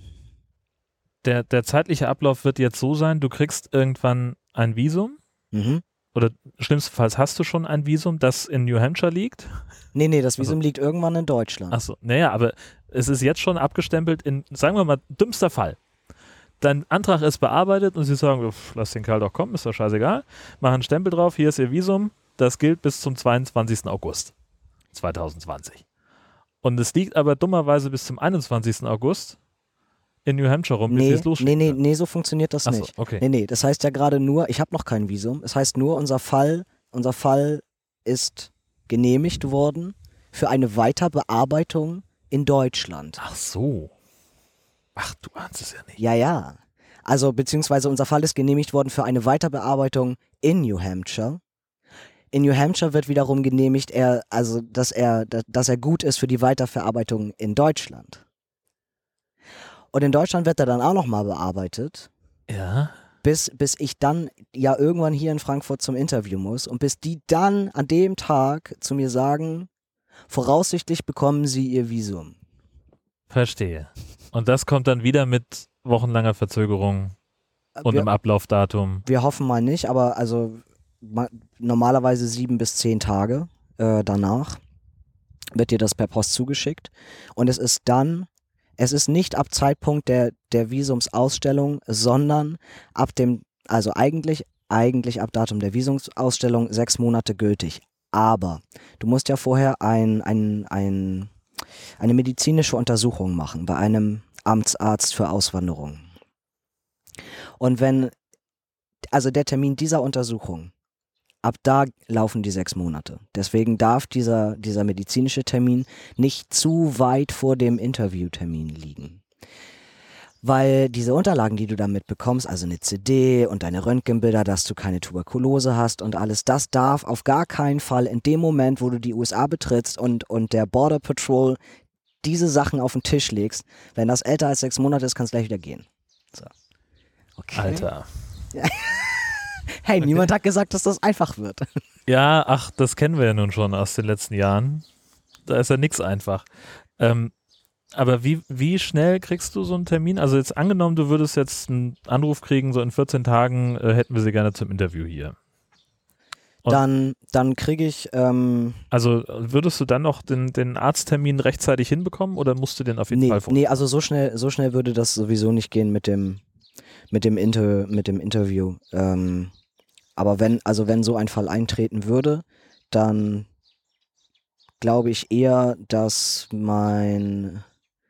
der, der zeitliche Ablauf wird jetzt so sein, du kriegst irgendwann ein Visum. Mhm oder schlimmstenfalls hast du schon ein Visum, das in New Hampshire liegt? Nee, nee, das Visum also, liegt irgendwann in Deutschland. Achso, naja, aber es ist jetzt schon abgestempelt in, sagen wir mal, dümmster Fall. Dein Antrag ist bearbeitet und sie sagen, lass den Kerl doch kommen, ist doch scheißegal. Machen einen Stempel drauf, hier ist ihr Visum, das gilt bis zum 22. August 2020. Und es liegt aber dummerweise bis zum 21. August in New Hampshire rum, nee, bis Nee, nee, nee, so funktioniert das Achso, nicht. Okay. Nee, nee, das heißt ja gerade nur, ich habe noch kein Visum. Es das heißt nur, unser Fall, unser Fall ist genehmigt worden für eine Weiterbearbeitung in Deutschland. Ach so. Ach, du ahnst es ja nicht. Ja, ja. Also, beziehungsweise unser Fall ist genehmigt worden für eine Weiterbearbeitung in New Hampshire. In New Hampshire wird wiederum genehmigt, er, also, dass er, dass er gut ist für die Weiterverarbeitung in Deutschland. Und in Deutschland wird er dann auch nochmal bearbeitet. Ja. Bis, bis ich dann ja irgendwann hier in Frankfurt zum Interview muss und bis die dann an dem Tag zu mir sagen, voraussichtlich bekommen sie ihr Visum. Verstehe. Und das kommt dann wieder mit wochenlanger Verzögerung und wir, im Ablaufdatum. Wir hoffen mal nicht, aber also normalerweise sieben bis zehn Tage äh, danach wird dir das per Post zugeschickt. Und es ist dann es ist nicht ab Zeitpunkt der, der Visumsausstellung, sondern ab dem, also eigentlich, eigentlich ab Datum der Visumsausstellung sechs Monate gültig. Aber du musst ja vorher ein, ein, ein, eine medizinische Untersuchung machen bei einem Amtsarzt für Auswanderung. Und wenn, also der Termin dieser Untersuchung ab da laufen die sechs Monate. Deswegen darf dieser, dieser medizinische Termin nicht zu weit vor dem Interviewtermin liegen. Weil diese Unterlagen, die du damit bekommst, also eine CD und deine Röntgenbilder, dass du keine Tuberkulose hast und alles, das darf auf gar keinen Fall in dem Moment, wo du die USA betrittst und, und der Border Patrol diese Sachen auf den Tisch legst, wenn das älter als sechs Monate ist, kann es gleich wieder gehen. So. Okay. Alter. hey, niemand hat gesagt, dass das einfach wird. Ja, ach, das kennen wir ja nun schon aus den letzten Jahren. Da ist ja nichts einfach. Ähm, aber wie, wie schnell kriegst du so einen Termin? Also jetzt angenommen, du würdest jetzt einen Anruf kriegen, so in 14 Tagen äh, hätten wir sie gerne zum Interview hier. Und dann dann kriege ich. Ähm, also würdest du dann noch den, den Arzttermin rechtzeitig hinbekommen oder musst du den auf jeden nee, Fall vorstellen? Nee, also so schnell, so schnell würde das sowieso nicht gehen mit dem, mit dem, Inter, mit dem Interview. Ähm, aber wenn, also wenn so ein Fall eintreten würde, dann glaube ich eher, dass mein,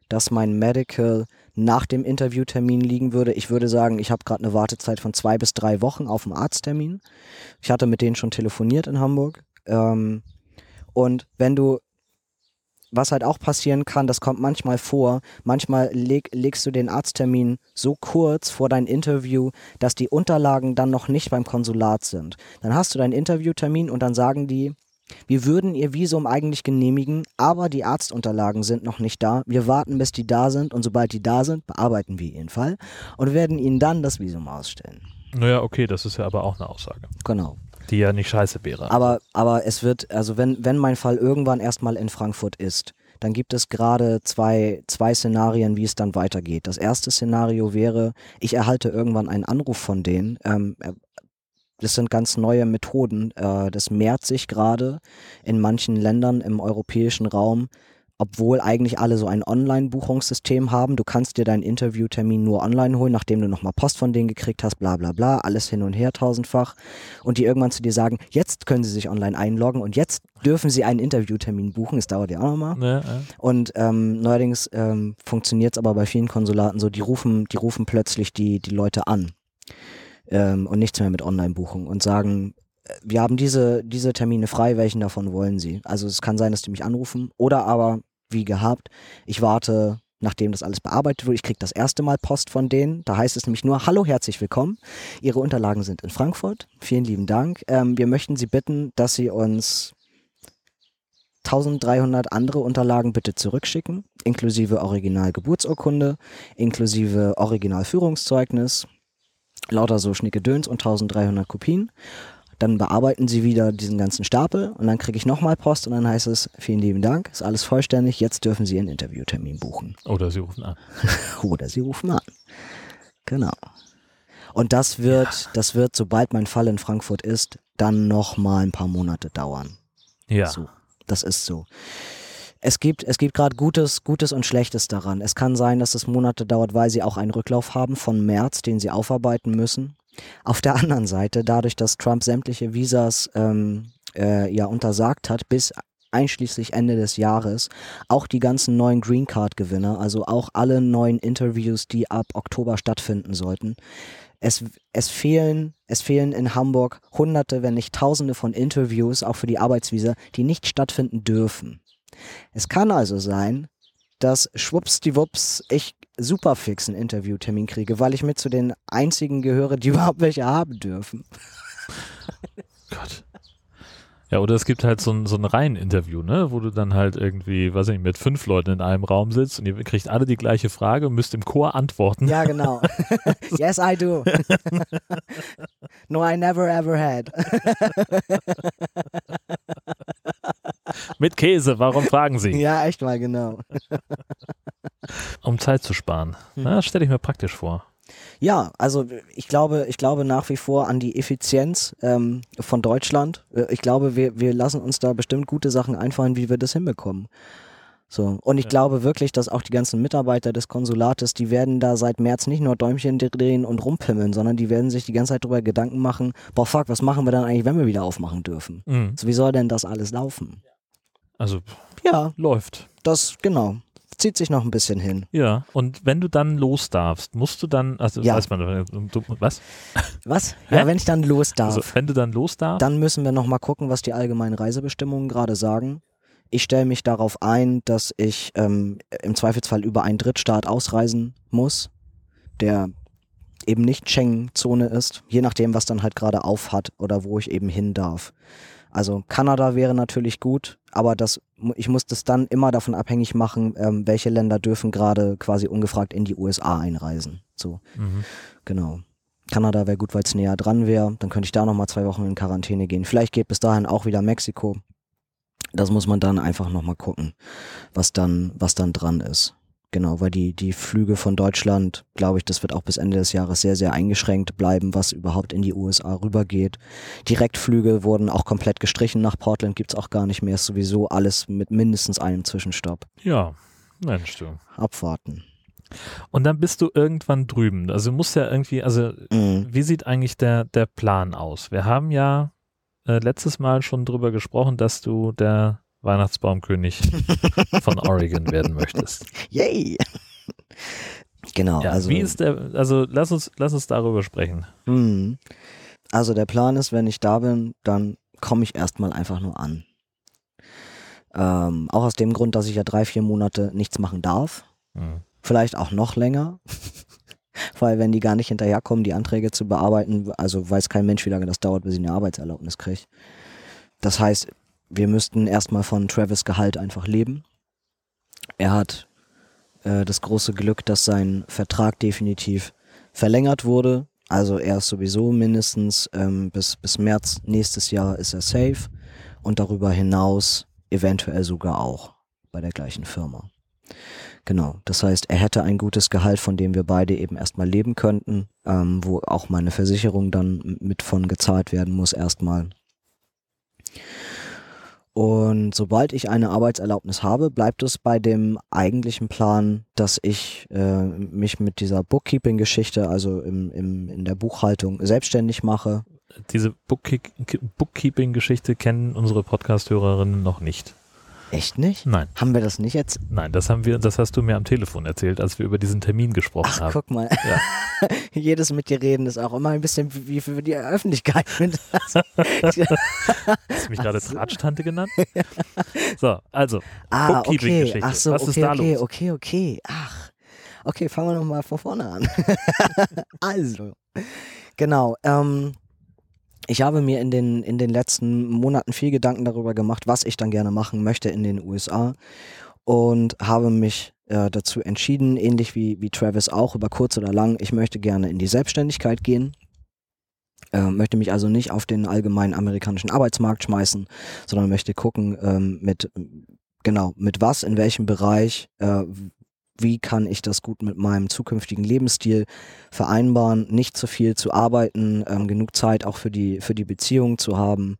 dass mein Medical nach dem Interviewtermin liegen würde. Ich würde sagen, ich habe gerade eine Wartezeit von zwei bis drei Wochen auf einen Arzttermin. Ich hatte mit denen schon telefoniert in Hamburg. Ähm, und wenn du was halt auch passieren kann, das kommt manchmal vor, manchmal leg, legst du den Arzttermin so kurz vor dein Interview, dass die Unterlagen dann noch nicht beim Konsulat sind. Dann hast du deinen Interviewtermin und dann sagen die, wir würden Ihr Visum eigentlich genehmigen, aber die Arztunterlagen sind noch nicht da. Wir warten, bis die da sind und sobald die da sind, bearbeiten wir Ihren Fall und werden Ihnen dann das Visum ausstellen. Naja, okay, das ist ja aber auch eine Aussage. Genau. Die ja nicht scheiße wäre. Aber, aber es wird, also wenn, wenn mein Fall irgendwann erstmal in Frankfurt ist, dann gibt es gerade zwei, zwei Szenarien, wie es dann weitergeht. Das erste Szenario wäre, ich erhalte irgendwann einen Anruf von denen. Ähm, äh, das sind ganz neue Methoden. Äh, das mehrt sich gerade in manchen Ländern im europäischen Raum obwohl eigentlich alle so ein Online-Buchungssystem haben. Du kannst dir deinen Interviewtermin nur online holen, nachdem du nochmal Post von denen gekriegt hast, bla bla bla, alles hin und her tausendfach. Und die irgendwann zu dir sagen, jetzt können sie sich online einloggen und jetzt dürfen sie einen Interviewtermin buchen. Das dauert ja auch nochmal. Ja, ja. Und ähm, neuerdings ähm, funktioniert es aber bei vielen Konsulaten so, die rufen, die rufen plötzlich die, die Leute an. Ähm, und nichts mehr mit Online-Buchung und sagen, äh, wir haben diese, diese Termine frei, welchen davon wollen Sie? Also es kann sein, dass die mich anrufen oder aber wie gehabt. Ich warte, nachdem das alles bearbeitet wurde. Ich kriege das erste Mal Post von denen. Da heißt es nämlich nur, hallo, herzlich willkommen. Ihre Unterlagen sind in Frankfurt. Vielen lieben Dank. Ähm, wir möchten Sie bitten, dass Sie uns 1300 andere Unterlagen bitte zurückschicken, inklusive Original-Geburtsurkunde, inklusive Original-Führungszeugnis, lauter so Schnickedöns und 1300 Kopien. Dann bearbeiten sie wieder diesen ganzen Stapel und dann kriege ich nochmal Post und dann heißt es, vielen lieben Dank, ist alles vollständig, jetzt dürfen Sie einen Interviewtermin buchen. Oder Sie rufen an. Oder Sie rufen an. Genau. Und das wird, ja. das wird, sobald mein Fall in Frankfurt ist, dann nochmal ein paar Monate dauern. Ja. So, das ist so. Es gibt, es gibt gerade Gutes, Gutes und Schlechtes daran. Es kann sein, dass es Monate dauert, weil sie auch einen Rücklauf haben von März, den sie aufarbeiten müssen. Auf der anderen Seite, dadurch, dass Trump sämtliche Visas ähm, äh, ja untersagt hat, bis einschließlich Ende des Jahres, auch die ganzen neuen Green Card Gewinner, also auch alle neuen Interviews, die ab Oktober stattfinden sollten. Es, es fehlen, es fehlen in Hamburg hunderte, wenn nicht tausende von Interviews, auch für die Arbeitsvisa, die nicht stattfinden dürfen. Es kann also sein, dass schwuppsdiwupps ich super fix einen Interviewtermin kriege, weil ich mit zu den einzigen gehöre, die überhaupt welche haben dürfen. Gott. Ja, oder es gibt halt so ein, so ein Reihen-Interview, ne, wo du dann halt irgendwie, weiß ich nicht, mit fünf Leuten in einem Raum sitzt und ihr kriegt alle die gleiche Frage und müsst im Chor antworten. Ja, genau. yes, I do. no, I never ever had. Mit Käse, warum fragen Sie? Ja, echt mal, genau. um Zeit zu sparen. Hm. Das stelle ich mir praktisch vor. Ja, also ich glaube, ich glaube nach wie vor an die Effizienz ähm, von Deutschland. Äh, ich glaube, wir, wir lassen uns da bestimmt gute Sachen einfallen, wie wir das hinbekommen. So. Und ich ja. glaube wirklich, dass auch die ganzen Mitarbeiter des Konsulates, die werden da seit März nicht nur Däumchen drehen und rumpimmeln, sondern die werden sich die ganze Zeit darüber Gedanken machen, boah fuck, was machen wir dann eigentlich, wenn wir wieder aufmachen dürfen? Mhm. So, wie soll denn das alles laufen? Also ja, läuft. Das, genau zieht sich noch ein bisschen hin. Ja, und wenn du dann los darfst, musst du dann, also ja. weiß man, du, was? Was? Ja, wenn ich dann los darf. Also, wenn du dann los darfst? Dann müssen wir nochmal gucken, was die allgemeinen Reisebestimmungen gerade sagen. Ich stelle mich darauf ein, dass ich ähm, im Zweifelsfall über einen Drittstaat ausreisen muss, der eben nicht Schengen-Zone ist, je nachdem, was dann halt gerade auf hat oder wo ich eben hin darf. Also Kanada wäre natürlich gut, aber das, ich muss das dann immer davon abhängig machen, ähm, welche Länder dürfen gerade quasi ungefragt in die USA einreisen. So, mhm. genau. Kanada wäre gut, weil es näher dran wäre. Dann könnte ich da nochmal zwei Wochen in Quarantäne gehen. Vielleicht geht bis dahin auch wieder Mexiko. Das muss man dann einfach nochmal gucken, was dann, was dann dran ist. Genau, weil die, die Flüge von Deutschland, glaube ich, das wird auch bis Ende des Jahres sehr, sehr eingeschränkt bleiben, was überhaupt in die USA rübergeht. Direktflüge wurden auch komplett gestrichen nach Portland, gibt's auch gar nicht mehr. Ist sowieso alles mit mindestens einem Zwischenstopp. Ja, Mensch du. Abwarten. Und dann bist du irgendwann drüben. Also muss ja irgendwie, also mhm. wie sieht eigentlich der, der Plan aus? Wir haben ja äh, letztes Mal schon drüber gesprochen, dass du der Weihnachtsbaumkönig von Oregon werden möchtest. Yay! Genau. Ja, also, wie ist der, also lass uns, lass uns darüber sprechen. Mh. Also der Plan ist, wenn ich da bin, dann komme ich erstmal einfach nur an. Ähm, auch aus dem Grund, dass ich ja drei, vier Monate nichts machen darf. Mhm. Vielleicht auch noch länger. Weil wenn die gar nicht hinterherkommen, die Anträge zu bearbeiten, also weiß kein Mensch, wie lange das dauert, bis ich eine Arbeitserlaubnis kriege. Das heißt, wir müssten erstmal von Travis Gehalt einfach leben. Er hat äh, das große Glück, dass sein Vertrag definitiv verlängert wurde. Also er ist sowieso mindestens ähm, bis, bis März nächstes Jahr ist er safe und darüber hinaus eventuell sogar auch bei der gleichen Firma. Genau, das heißt, er hätte ein gutes Gehalt, von dem wir beide eben erstmal leben könnten, ähm, wo auch meine Versicherung dann mit von gezahlt werden muss erstmal. Und sobald ich eine Arbeitserlaubnis habe, bleibt es bei dem eigentlichen Plan, dass ich äh, mich mit dieser Bookkeeping-Geschichte, also im, im, in der Buchhaltung, selbstständig mache. Diese Bookkeeping-Geschichte kennen unsere Podcast-Hörerinnen noch nicht. Echt nicht? Nein. Haben wir das nicht jetzt? Nein, das haben wir, das hast du mir am Telefon erzählt, als wir über diesen Termin gesprochen Ach, haben. Guck mal. Ja. Jedes mit dir reden ist auch immer ein bisschen wie für die Öffentlichkeit. hast du mich gerade Tratsch-Tante genannt? So, also, ah, okay. Ach so, Was okay, ist da okay, los? okay, okay. Ach, okay, fangen wir nochmal von vorne an. also, genau, ähm, ich habe mir in den, in den letzten Monaten viel Gedanken darüber gemacht, was ich dann gerne machen möchte in den USA und habe mich äh, dazu entschieden, ähnlich wie, wie Travis auch, über kurz oder lang, ich möchte gerne in die Selbstständigkeit gehen. Äh, möchte mich also nicht auf den allgemeinen amerikanischen Arbeitsmarkt schmeißen, sondern möchte gucken, ähm, mit genau, mit was, in welchem Bereich, äh, wie kann ich das gut mit meinem zukünftigen Lebensstil vereinbaren, nicht zu viel zu arbeiten, ähm, genug Zeit auch für die, für die Beziehung zu haben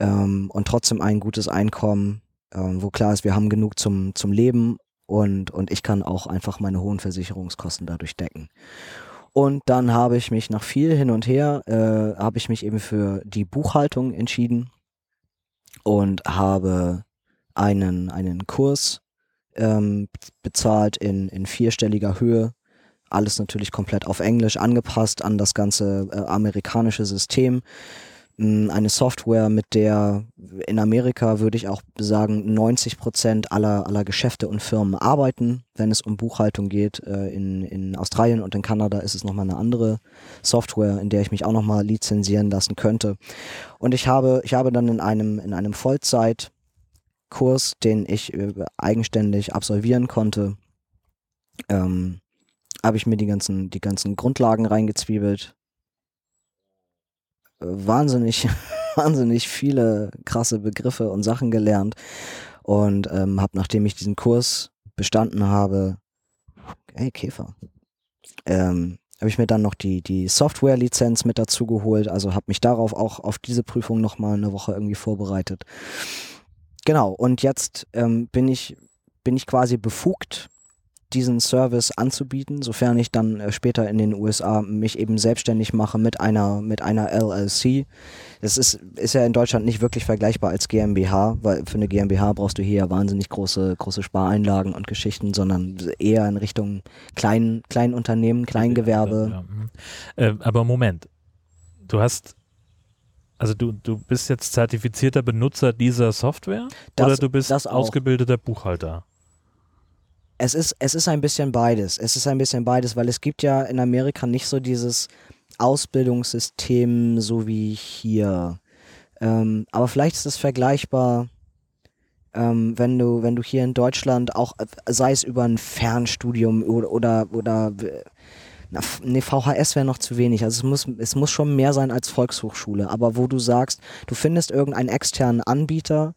ähm, und trotzdem ein gutes Einkommen, ähm, wo klar ist, wir haben genug zum, zum Leben und, und ich kann auch einfach meine hohen Versicherungskosten dadurch decken. Und dann habe ich mich nach viel hin und her, äh, habe ich mich eben für die Buchhaltung entschieden und habe einen, einen Kurs ähm, bezahlt in, in vierstelliger Höhe. Alles natürlich komplett auf Englisch angepasst an das ganze äh, amerikanische System. Hm, eine Software, mit der in Amerika würde ich auch sagen 90 Prozent aller, aller Geschäfte und Firmen arbeiten, wenn es um Buchhaltung geht. Äh, in, in Australien und in Kanada ist es nochmal eine andere Software, in der ich mich auch nochmal lizenzieren lassen könnte. Und ich habe, ich habe dann in einem, in einem Vollzeit Kurs, den ich äh, eigenständig absolvieren konnte, ähm, habe ich mir die ganzen, die ganzen Grundlagen reingezwiebelt. Äh, wahnsinnig, wahnsinnig viele krasse Begriffe und Sachen gelernt und ähm, habe, nachdem ich diesen Kurs bestanden habe, hey Käfer, ähm, habe ich mir dann noch die, die Software-Lizenz mit dazu geholt, also habe mich darauf auch auf diese Prüfung nochmal eine Woche irgendwie vorbereitet. Genau, und jetzt ähm, bin ich bin ich quasi befugt, diesen Service anzubieten, sofern ich dann äh, später in den USA mich eben selbstständig mache mit einer mit einer LLC. Das ist ist ja in Deutschland nicht wirklich vergleichbar als GmbH, weil für eine GmbH brauchst du hier ja wahnsinnig große große Spareinlagen und Geschichten, sondern eher in Richtung kleinen kleinen Unternehmen, Kleingewerbe. Ja, ja. Mhm. Äh, aber Moment, du hast also du, du bist jetzt zertifizierter Benutzer dieser Software das, oder du bist ausgebildeter Buchhalter? Es ist, es ist ein bisschen beides. Es ist ein bisschen beides, weil es gibt ja in Amerika nicht so dieses Ausbildungssystem so wie hier. Ähm, aber vielleicht ist es vergleichbar, ähm, wenn du, wenn du hier in Deutschland auch, äh, sei es über ein Fernstudium oder, oder, oder nee, VHS wäre noch zu wenig. Also es muss, es muss schon mehr sein als Volkshochschule. Aber wo du sagst, du findest irgendeinen externen Anbieter,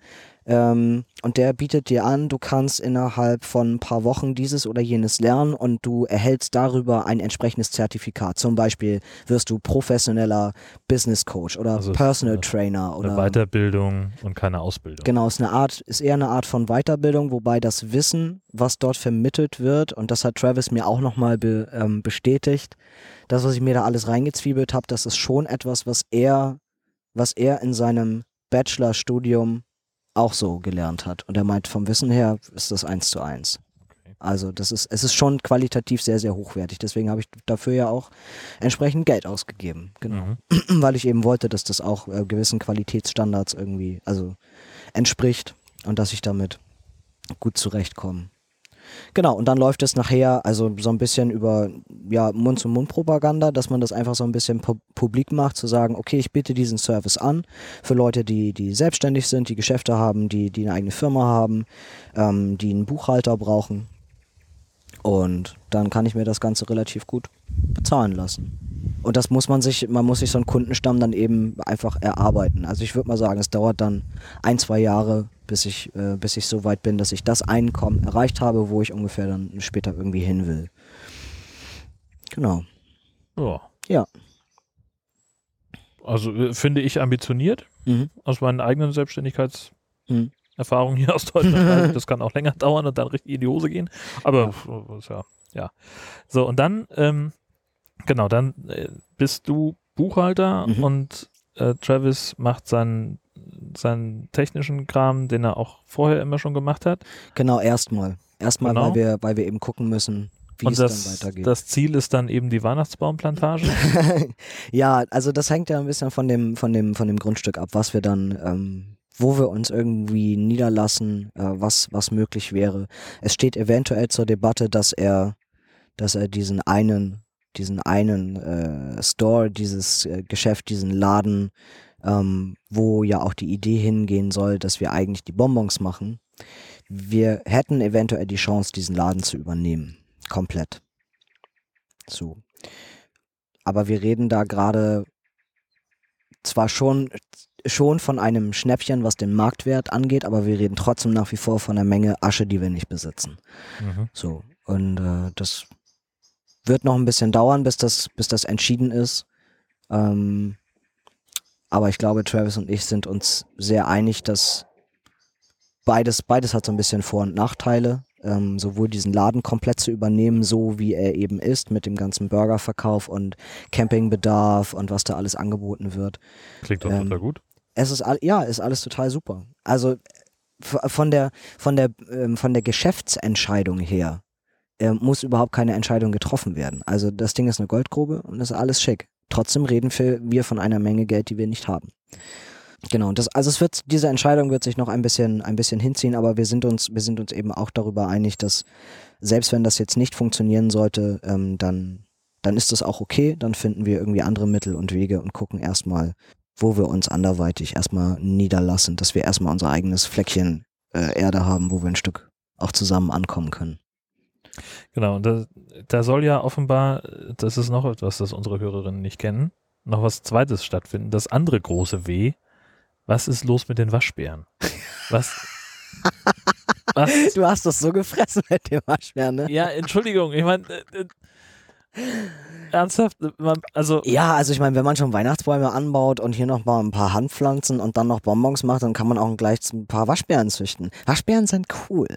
ähm, und der bietet dir an, du kannst innerhalb von ein paar Wochen dieses oder jenes lernen und du erhältst darüber ein entsprechendes Zertifikat. Zum Beispiel wirst du professioneller Business Coach oder also Personal Trainer oder Weiterbildung und keine Ausbildung. Genau, ist eine Art, ist eher eine Art von Weiterbildung, wobei das Wissen, was dort vermittelt wird, und das hat Travis mir auch nochmal be, ähm, bestätigt, das, was ich mir da alles reingezwiebelt habe, das ist schon etwas, was er, was er in seinem Bachelorstudium auch so gelernt hat. Und er meint, vom Wissen her ist das eins zu eins. Also das ist, es ist schon qualitativ sehr, sehr hochwertig. Deswegen habe ich dafür ja auch entsprechend Geld ausgegeben. Genau. Mhm. Weil ich eben wollte, dass das auch äh, gewissen Qualitätsstandards irgendwie, also entspricht und dass ich damit gut zurechtkomme. Genau, und dann läuft es nachher, also so ein bisschen über ja, Mund-zu-Mund-Propaganda, dass man das einfach so ein bisschen pu publik macht, zu sagen, okay, ich biete diesen Service an für Leute, die, die selbstständig sind, die Geschäfte haben, die, die eine eigene Firma haben, ähm, die einen Buchhalter brauchen. Und dann kann ich mir das Ganze relativ gut bezahlen lassen. Und das muss man sich, man muss sich so einen Kundenstamm dann eben einfach erarbeiten. Also ich würde mal sagen, es dauert dann ein, zwei Jahre, bis ich, äh, bis ich so weit bin, dass ich das Einkommen erreicht habe, wo ich ungefähr dann später irgendwie hin will. Genau. Ja. Ja. Also äh, finde ich ambitioniert mhm. aus meinen eigenen Selbstständigkeitserfahrungen mhm. hier aus Deutschland. das kann auch länger dauern und dann richtig in die Hose gehen. Aber ja, ja. ja. So, und dann ähm, Genau, dann äh, bist du Buchhalter mhm. und äh, Travis macht seinen, seinen technischen Kram, den er auch vorher immer schon gemacht hat. Genau, erstmal. Erstmal, genau. weil, wir, weil wir eben gucken müssen, wie und es das, dann weitergeht. Das Ziel ist dann eben die Weihnachtsbaumplantage? ja, also das hängt ja ein bisschen von dem, von dem, von dem Grundstück ab, was wir dann, ähm, wo wir uns irgendwie niederlassen, äh, was, was möglich wäre. Es steht eventuell zur Debatte, dass er, dass er diesen einen diesen einen äh, Store, dieses äh, Geschäft, diesen Laden, ähm, wo ja auch die Idee hingehen soll, dass wir eigentlich die Bonbons machen. Wir hätten eventuell die Chance, diesen Laden zu übernehmen. Komplett. So. Aber wir reden da gerade zwar schon, schon von einem Schnäppchen, was den Marktwert angeht, aber wir reden trotzdem nach wie vor von einer Menge Asche, die wir nicht besitzen. Mhm. So. Und äh, das wird noch ein bisschen dauern, bis das, bis das entschieden ist. Ähm, aber ich glaube, Travis und ich sind uns sehr einig, dass beides, beides hat so ein bisschen Vor- und Nachteile. Ähm, sowohl diesen Laden komplett zu übernehmen, so wie er eben ist, mit dem ganzen Burgerverkauf und Campingbedarf und was da alles angeboten wird. Klingt doch ähm, total gut. Es ist all, ja, ist alles total super. Also von der von der ähm, von der Geschäftsentscheidung her äh, muss überhaupt keine Entscheidung getroffen werden. Also das Ding ist eine Goldgrube und ist alles schick. Trotzdem reden wir von einer Menge Geld, die wir nicht haben. Genau, das, also es wird, diese Entscheidung wird sich noch ein bisschen, ein bisschen hinziehen, aber wir sind uns, wir sind uns eben auch darüber einig, dass selbst wenn das jetzt nicht funktionieren sollte, ähm, dann, dann ist das auch okay, dann finden wir irgendwie andere Mittel und Wege und gucken erstmal, wo wir uns anderweitig erstmal niederlassen, dass wir erstmal unser eigenes Fleckchen äh, Erde haben, wo wir ein Stück auch zusammen ankommen können. Genau, und da, da soll ja offenbar, das ist noch etwas, das unsere Hörerinnen nicht kennen, noch was Zweites stattfinden. Das andere große W. Was ist los mit den Waschbären? Was? was? Du hast das so gefressen mit dem Waschbären, ne? Ja, Entschuldigung, ich meine, äh, äh Ernsthaft? Also ja, also ich meine, wenn man schon Weihnachtsbäume anbaut und hier noch mal ein paar Handpflanzen und dann noch Bonbons macht, dann kann man auch gleich ein paar Waschbären züchten. Waschbären sind cool.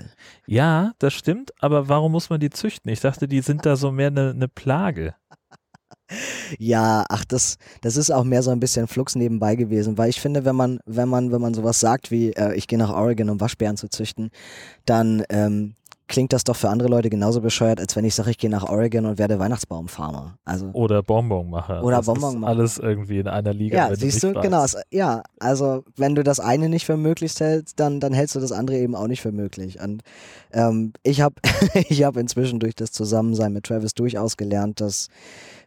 Ja, das stimmt, aber warum muss man die züchten? Ich dachte, die sind da so mehr eine ne Plage. Ja, ach, das, das ist auch mehr so ein bisschen Flux nebenbei gewesen, weil ich finde, wenn man, wenn man, wenn man sowas sagt wie, äh, ich gehe nach Oregon, um Waschbären zu züchten, dann ähm, klingt das doch für andere Leute genauso bescheuert, als wenn ich sage, ich gehe nach Oregon und werde Weihnachtsbaumfarmer. Also oder Bonbonmacher. Oder Bonbonmacher. Alles irgendwie in einer Liga. Ja, siehst du, genau. Ja, also wenn du das eine nicht für möglich hältst, dann, dann hältst du das andere eben auch nicht für möglich. Und ähm, ich habe ich hab inzwischen durch das Zusammensein mit Travis durchaus gelernt, dass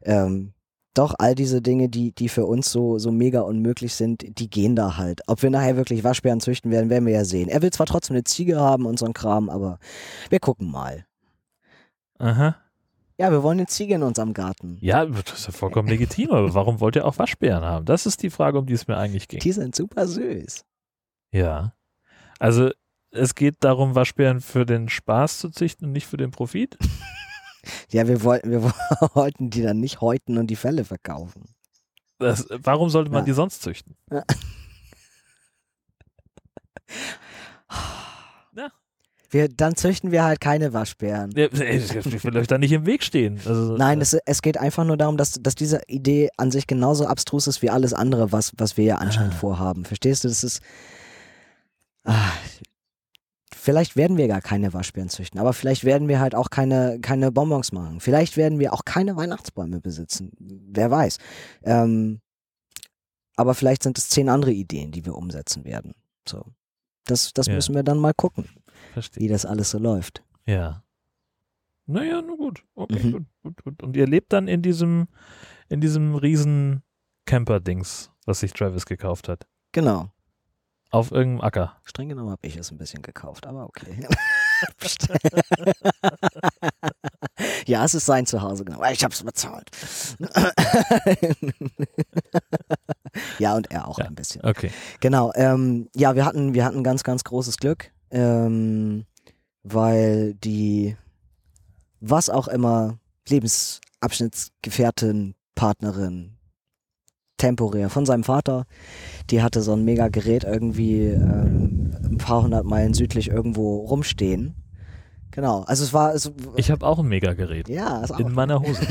ähm, doch all diese Dinge, die, die für uns so, so mega unmöglich sind, die gehen da halt. Ob wir nachher wirklich Waschbären züchten werden, werden wir ja sehen. Er will zwar trotzdem eine Ziege haben und so ein Kram, aber wir gucken mal. Aha. Ja, wir wollen eine Ziege in unserem Garten. Ja, das ist ja vollkommen legitim, aber warum wollt ihr auch Waschbären haben? Das ist die Frage, um die es mir eigentlich ging. Die sind super süß. Ja. Also, es geht darum, Waschbären für den Spaß zu züchten und nicht für den Profit? Ja, wir wollten, wir wollten die dann nicht häuten und die Felle verkaufen. Das, warum sollte man ja. die sonst züchten? Ja. ja. Wir, dann züchten wir halt keine Waschbären. Ja, ich will euch da nicht im Weg stehen. Also, Nein, es, es geht einfach nur darum, dass, dass diese Idee an sich genauso abstrus ist wie alles andere, was, was wir ja anscheinend ah. vorhaben. Verstehst du? Das ist. Ah, Vielleicht werden wir gar keine Waschbären züchten, aber vielleicht werden wir halt auch keine, keine Bonbons machen. Vielleicht werden wir auch keine Weihnachtsbäume besitzen. Wer weiß. Ähm, aber vielleicht sind es zehn andere Ideen, die wir umsetzen werden. So. Das, das ja. müssen wir dann mal gucken, Verstehe. wie das alles so läuft. Ja. Naja, nur gut. Okay, mhm. gut, gut, gut. Und ihr lebt dann in diesem, in diesem riesen Camper-Dings, was sich Travis gekauft hat. Genau. Auf irgendeinem Acker. Streng genommen habe ich es ein bisschen gekauft, aber okay. ja, es ist sein Zuhause, genau. Ich habe es bezahlt. ja, und er auch ja, ein bisschen. Okay. Genau. Ähm, ja, wir hatten, wir hatten ganz, ganz großes Glück, ähm, weil die, was auch immer, Lebensabschnittsgefährtin, Partnerin, temporär von seinem Vater. Die hatte so ein mega Gerät irgendwie ähm, ein paar hundert Meilen südlich irgendwo rumstehen. Genau, also es war. Es, ich habe auch ein Mega-Gerät. Ja. In meiner Hose.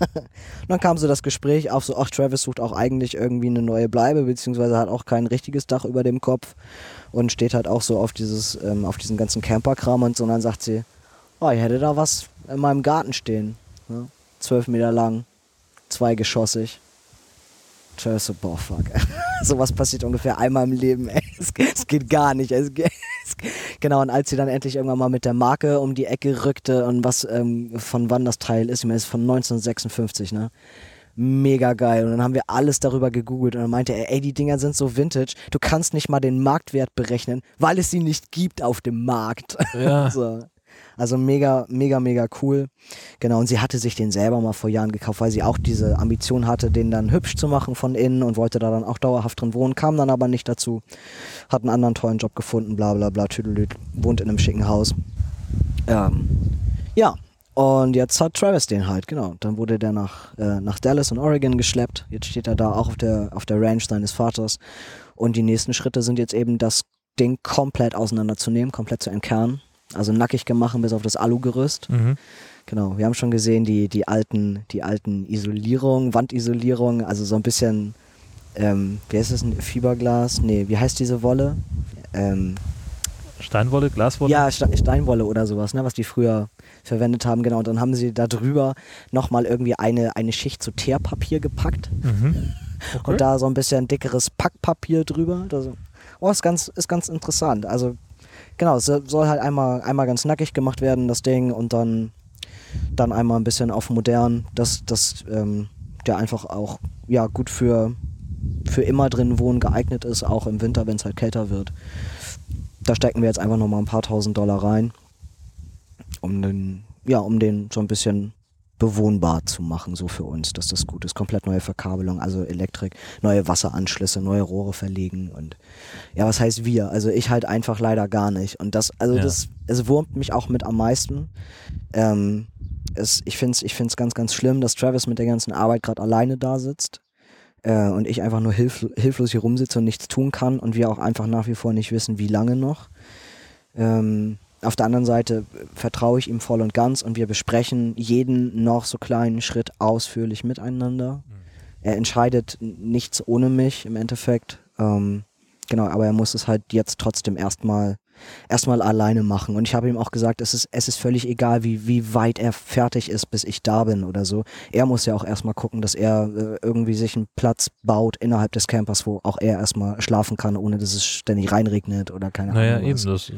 dann kam so das Gespräch auf so, ach, Travis sucht auch eigentlich irgendwie eine neue Bleibe, beziehungsweise hat auch kein richtiges Dach über dem Kopf und steht halt auch so auf dieses, ähm, auf diesen ganzen Camperkram und so. Und dann sagt sie, oh, ich hätte da was in meinem Garten stehen. Zwölf Meter lang, zweigeschossig. So, boah, fuck. Sowas passiert ungefähr einmal im Leben, ey. Es, es geht gar nicht. Es, es, genau, und als sie dann endlich irgendwann mal mit der Marke um die Ecke rückte und was ähm, von wann das Teil ist, ich meine, ist von 1956, ne? Mega geil. Und dann haben wir alles darüber gegoogelt und dann meinte er, ey, die Dinger sind so vintage, du kannst nicht mal den Marktwert berechnen, weil es sie nicht gibt auf dem Markt. Ja. so. Also mega, mega, mega cool. Genau, und sie hatte sich den selber mal vor Jahren gekauft, weil sie auch diese Ambition hatte, den dann hübsch zu machen von innen und wollte da dann auch dauerhaft drin wohnen, kam dann aber nicht dazu. Hat einen anderen tollen Job gefunden, bla bla bla, Tüdelüt, wohnt in einem schicken Haus. Ähm, ja, und jetzt hat Travis den halt, genau. Dann wurde der nach, äh, nach Dallas und Oregon geschleppt. Jetzt steht er da auch auf der, auf der Ranch seines Vaters. Und die nächsten Schritte sind jetzt eben das Ding komplett auseinanderzunehmen, komplett zu entkernen also nackig gemacht bis auf das Alugerüst. Mhm. Genau, wir haben schon gesehen, die, die alten, die alten Isolierungen, Wandisolierung, also so ein bisschen, ähm, wie heißt das, ein Fiberglas? Nee, wie heißt diese Wolle? Ähm, Steinwolle, Glaswolle? Ja, Steinwolle oder sowas, ne, was die früher verwendet haben, genau. Und dann haben sie da drüber nochmal irgendwie eine, eine Schicht zu Teerpapier gepackt. Mhm. Okay. Und da so ein bisschen dickeres Packpapier drüber. Das, oh, ist ganz, ist ganz interessant. Also genau, es soll halt einmal, einmal ganz nackig gemacht werden, das Ding, und dann, dann einmal ein bisschen auf modern, dass, dass ähm, der einfach auch ja, gut für, für immer drin wohnen geeignet ist, auch im Winter, wenn es halt kälter wird. Da stecken wir jetzt einfach nochmal ein paar tausend Dollar rein, um den, ja, um den so ein bisschen bewohnbar zu machen, so für uns, dass das gut ist. Komplett neue Verkabelung, also Elektrik, neue Wasseranschlüsse, neue Rohre verlegen und ja, was heißt wir? Also ich halt einfach leider gar nicht. Und das, also ja. das, es wurmt mich auch mit am meisten. Ähm, es, ich finde es ich find's ganz, ganz schlimm, dass Travis mit der ganzen Arbeit gerade alleine da sitzt äh, und ich einfach nur hilf, hilflos hier rumsitze und nichts tun kann und wir auch einfach nach wie vor nicht wissen, wie lange noch. Ähm, auf der anderen Seite vertraue ich ihm voll und ganz und wir besprechen jeden noch so kleinen Schritt ausführlich miteinander. Mhm. Er entscheidet nichts ohne mich im Endeffekt. Ähm, genau, aber er muss es halt jetzt trotzdem erstmal erstmal alleine machen. Und ich habe ihm auch gesagt, es ist, es ist völlig egal, wie, wie weit er fertig ist, bis ich da bin oder so. Er muss ja auch erstmal gucken, dass er äh, irgendwie sich einen Platz baut innerhalb des Campers, wo auch er erstmal schlafen kann, ohne dass es ständig reinregnet oder keine Ahnung. Naja, eben, das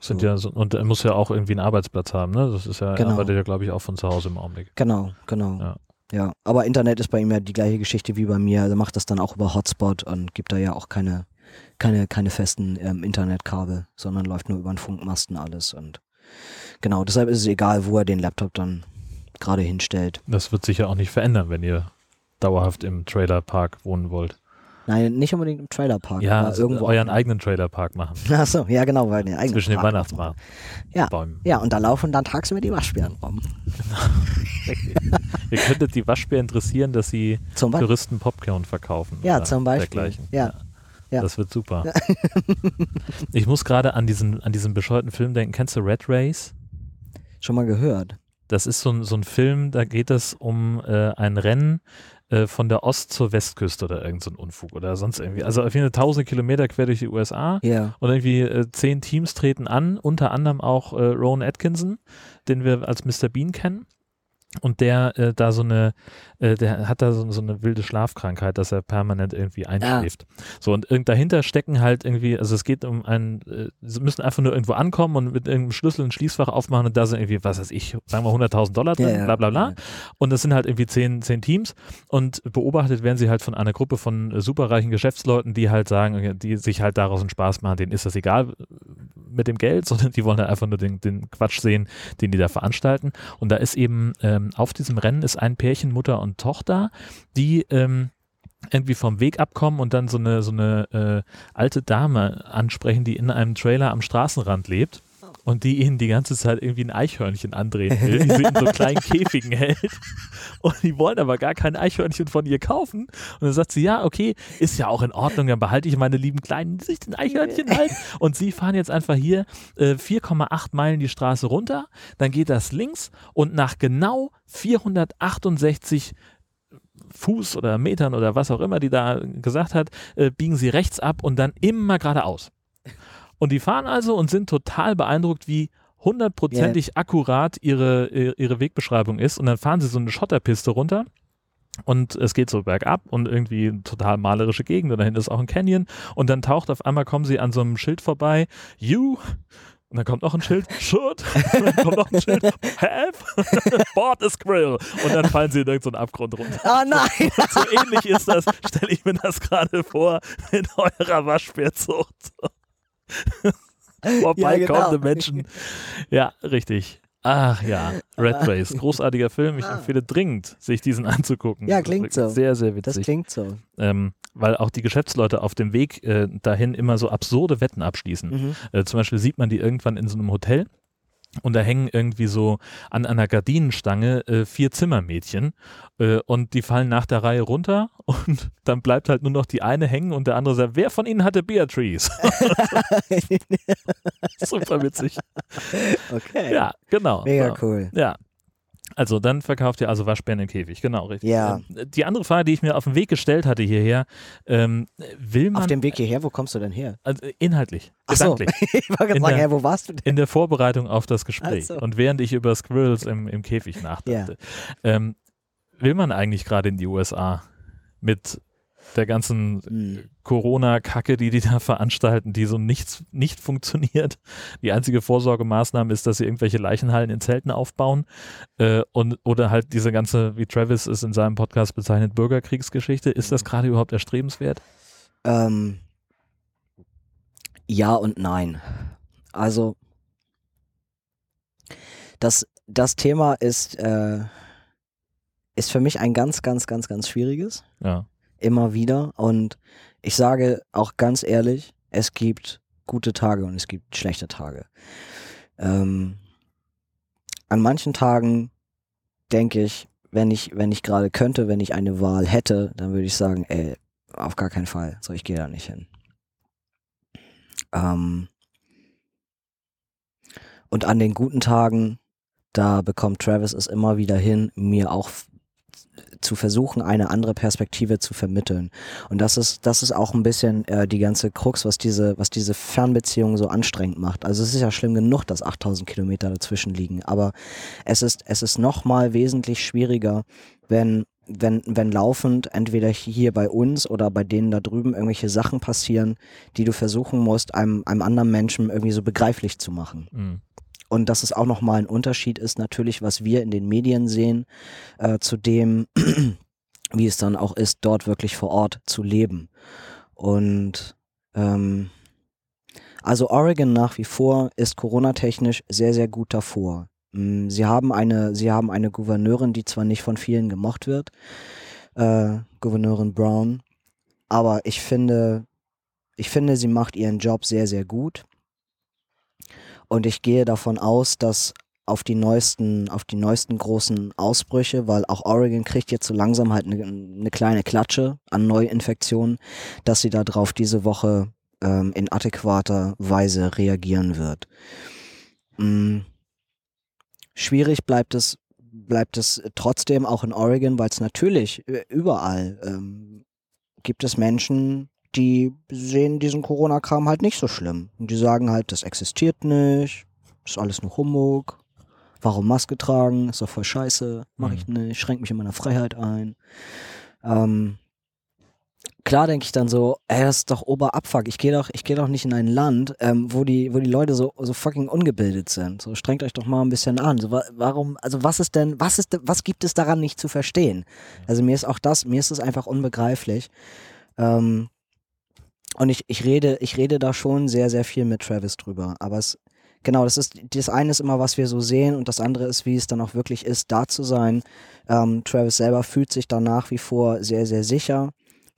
sind so. ja so, und er muss ja auch irgendwie einen Arbeitsplatz haben, ne? Das ist ja, genau. er arbeitet ja, glaube ich, auch von zu Hause im Augenblick. Genau, genau. Ja. Ja, aber Internet ist bei ihm ja die gleiche Geschichte wie bei mir. Er macht das dann auch über Hotspot und gibt da ja auch keine keine, keine festen ähm, Internetkabel, sondern läuft nur über einen Funkmasten alles. Und genau, deshalb ist es egal, wo er den Laptop dann gerade hinstellt. Das wird sich ja auch nicht verändern, wenn ihr dauerhaft im Trailerpark wohnen wollt. Nein, nicht unbedingt im Trailerpark. Ja, also irgendwo euren eigenen Trailerpark machen. Achso, ja genau, weil den eigenen Zwischen den Weihnachtsmarkt. Ja, ja, und da laufen dann tagsüber die Waschbären rum. Genau. Ihr könntet die Waschbären interessieren, dass sie Touristen Popcorn verkaufen. Ja, zum Beispiel. Dergleichen. Ja. Ja. Das wird super. ich muss gerade an diesen, an diesen bescheuerten Film denken. Kennst du Red Race? Schon mal gehört. Das ist so ein, so ein Film, da geht es um äh, ein Rennen äh, von der Ost- zur Westküste oder irgend so ein Unfug oder sonst irgendwie. Also auf jeden Fall tausende Kilometer quer durch die USA. Ja. Und irgendwie äh, zehn Teams treten an, unter anderem auch äh, Rowan Atkinson, den wir als Mr. Bean kennen und der äh, da so eine, äh, der hat da so, so, eine wilde Schlafkrankheit, dass er permanent irgendwie einschläft. Ah. So und dahinter stecken halt irgendwie, also es geht um einen, äh, sie müssen einfach nur irgendwo ankommen und mit irgendeinem Schlüssel ein Schließfach aufmachen und da sind irgendwie, was weiß ich, sagen wir 100.000 Dollar drin, ja, ja. bla bla bla. Und das sind halt irgendwie zehn, zehn Teams und beobachtet werden sie halt von einer Gruppe von äh, superreichen Geschäftsleuten, die halt sagen, die sich halt daraus einen Spaß machen, denen ist das egal mit dem Geld, sondern die wollen halt einfach nur den, den Quatsch sehen, den die da veranstalten. Und da ist eben ähm, auf diesem Rennen ist ein Pärchen, Mutter und Tochter, die ähm, irgendwie vom Weg abkommen und dann so eine, so eine äh, alte Dame ansprechen, die in einem Trailer am Straßenrand lebt und die ihnen die ganze Zeit irgendwie ein Eichhörnchen andrehen will, die sie in so kleinen Käfigen hält. Und die wollen aber gar kein Eichhörnchen von ihr kaufen. Und dann sagt sie, ja, okay, ist ja auch in Ordnung, dann behalte ich meine lieben Kleinen, die sich den Eichhörnchen halten. Und sie fahren jetzt einfach hier äh, 4,8 Meilen die Straße runter, dann geht das links und nach genau 468 Fuß oder Metern oder was auch immer die da gesagt hat, äh, biegen sie rechts ab und dann immer geradeaus. Und die fahren also und sind total beeindruckt, wie hundertprozentig yeah. akkurat ihre, ihre Wegbeschreibung ist. Und dann fahren sie so eine Schotterpiste runter. Und es geht so bergab und irgendwie total malerische Gegend. Und dahinter ist auch ein Canyon. Und dann taucht auf einmal, kommen sie an so einem Schild vorbei. You Und dann kommt noch ein Schild, should. Und dann kommt noch ein Schild, have. Board is grill. Und dann fallen sie in irgendeinen Abgrund runter. Ah, nein. Und so ähnlich ist das, stelle ich mir das gerade vor, in eurer Waschbärzucht. Vorbei ja, genau. Menschen. Ja, richtig. Ach ja, Red Race, großartiger Film. Ich ah. empfehle dringend, sich diesen anzugucken. Ja, klingt so. Sehr, sehr witzig. Das klingt so. Ähm, weil auch die Geschäftsleute auf dem Weg äh, dahin immer so absurde Wetten abschließen. Mhm. Äh, zum Beispiel sieht man die irgendwann in so einem Hotel und da hängen irgendwie so an einer Gardinenstange äh, vier Zimmermädchen äh, und die fallen nach der Reihe runter und dann bleibt halt nur noch die eine hängen und der andere sagt, wer von ihnen hatte Beatrice? Super witzig. Okay. Ja, genau. Mega cool. Ja, also dann verkauft ihr also Waschbären im Käfig, genau, richtig. Ja. Ähm, die andere Frage, die ich mir auf den Weg gestellt hatte hierher, ähm, will man... Auf dem Weg hierher, wo kommst du denn her? Also inhaltlich, Ach gedanklich. So. ich wollte gerade sagen, ja, wo warst du denn? In der Vorbereitung auf das Gespräch so. und während ich über Squirrels im, im Käfig nachdachte. Ja. Ähm, will man eigentlich gerade in die USA mit der ganzen mhm. Corona-Kacke, die die da veranstalten, die so nichts nicht funktioniert. Die einzige Vorsorgemaßnahme ist, dass sie irgendwelche Leichenhallen in Zelten aufbauen äh, und oder halt diese ganze, wie Travis es in seinem Podcast bezeichnet, Bürgerkriegsgeschichte. Ist das hm. gerade überhaupt erstrebenswert? Ähm, ja und nein. Also das, das Thema ist, äh, ist für mich ein ganz, ganz, ganz, ganz schwieriges. Ja immer wieder. Und ich sage auch ganz ehrlich, es gibt gute Tage und es gibt schlechte Tage. Ähm, an manchen Tagen denke ich, wenn ich, wenn ich gerade könnte, wenn ich eine Wahl hätte, dann würde ich sagen, ey, auf gar keinen Fall. So, ich gehe da nicht hin. Ähm, und an den guten Tagen, da bekommt Travis es immer wieder hin, mir auch zu versuchen, eine andere Perspektive zu vermitteln. Und das ist, das ist auch ein bisschen äh, die ganze Krux, was diese, was diese Fernbeziehung so anstrengend macht. Also es ist ja schlimm genug, dass 8000 Kilometer dazwischen liegen, aber es ist, es ist nochmal wesentlich schwieriger, wenn wenn, wenn laufend entweder hier bei uns oder bei denen da drüben irgendwelche Sachen passieren, die du versuchen musst, einem, einem anderen Menschen irgendwie so begreiflich zu machen. Mhm. Und dass es auch nochmal ein Unterschied ist, natürlich, was wir in den Medien sehen, äh, zu dem, wie es dann auch ist, dort wirklich vor Ort zu leben. Und ähm, also Oregon nach wie vor ist Corona-technisch sehr, sehr gut davor. Mm, sie haben eine, sie haben eine Gouverneurin, die zwar nicht von vielen gemocht wird, äh, Gouverneurin Brown, aber ich finde, ich finde, sie macht ihren Job sehr, sehr gut. Und ich gehe davon aus, dass auf die neuesten, auf die neuesten großen Ausbrüche, weil auch Oregon kriegt jetzt so langsam halt eine, eine kleine Klatsche an Neuinfektionen, dass sie darauf diese Woche ähm, in adäquater Weise reagieren wird. Mhm. Schwierig bleibt es, bleibt es trotzdem auch in Oregon, weil es natürlich überall ähm, gibt es Menschen, die sehen diesen Corona-Kram halt nicht so schlimm. Und die sagen halt, das existiert nicht, ist alles nur Humbug. Warum Maske tragen? Ist doch voll scheiße. Mach ich mhm. nicht, schränkt mich in meiner Freiheit ein. Ähm, klar denke ich dann so, ey, das ist doch Oberabfuck. Ich gehe doch, ich gehe doch nicht in ein Land, ähm, wo die, wo die Leute so, so fucking ungebildet sind. So strengt euch doch mal ein bisschen an. So, warum, also was ist denn, was ist, was gibt es daran nicht zu verstehen? Also mir ist auch das, mir ist es einfach unbegreiflich. Ähm, und ich, ich rede, ich rede da schon sehr, sehr viel mit Travis drüber. Aber es, genau, das ist, das eine ist immer, was wir so sehen und das andere ist, wie es dann auch wirklich ist, da zu sein. Ähm, Travis selber fühlt sich da nach wie vor sehr, sehr sicher.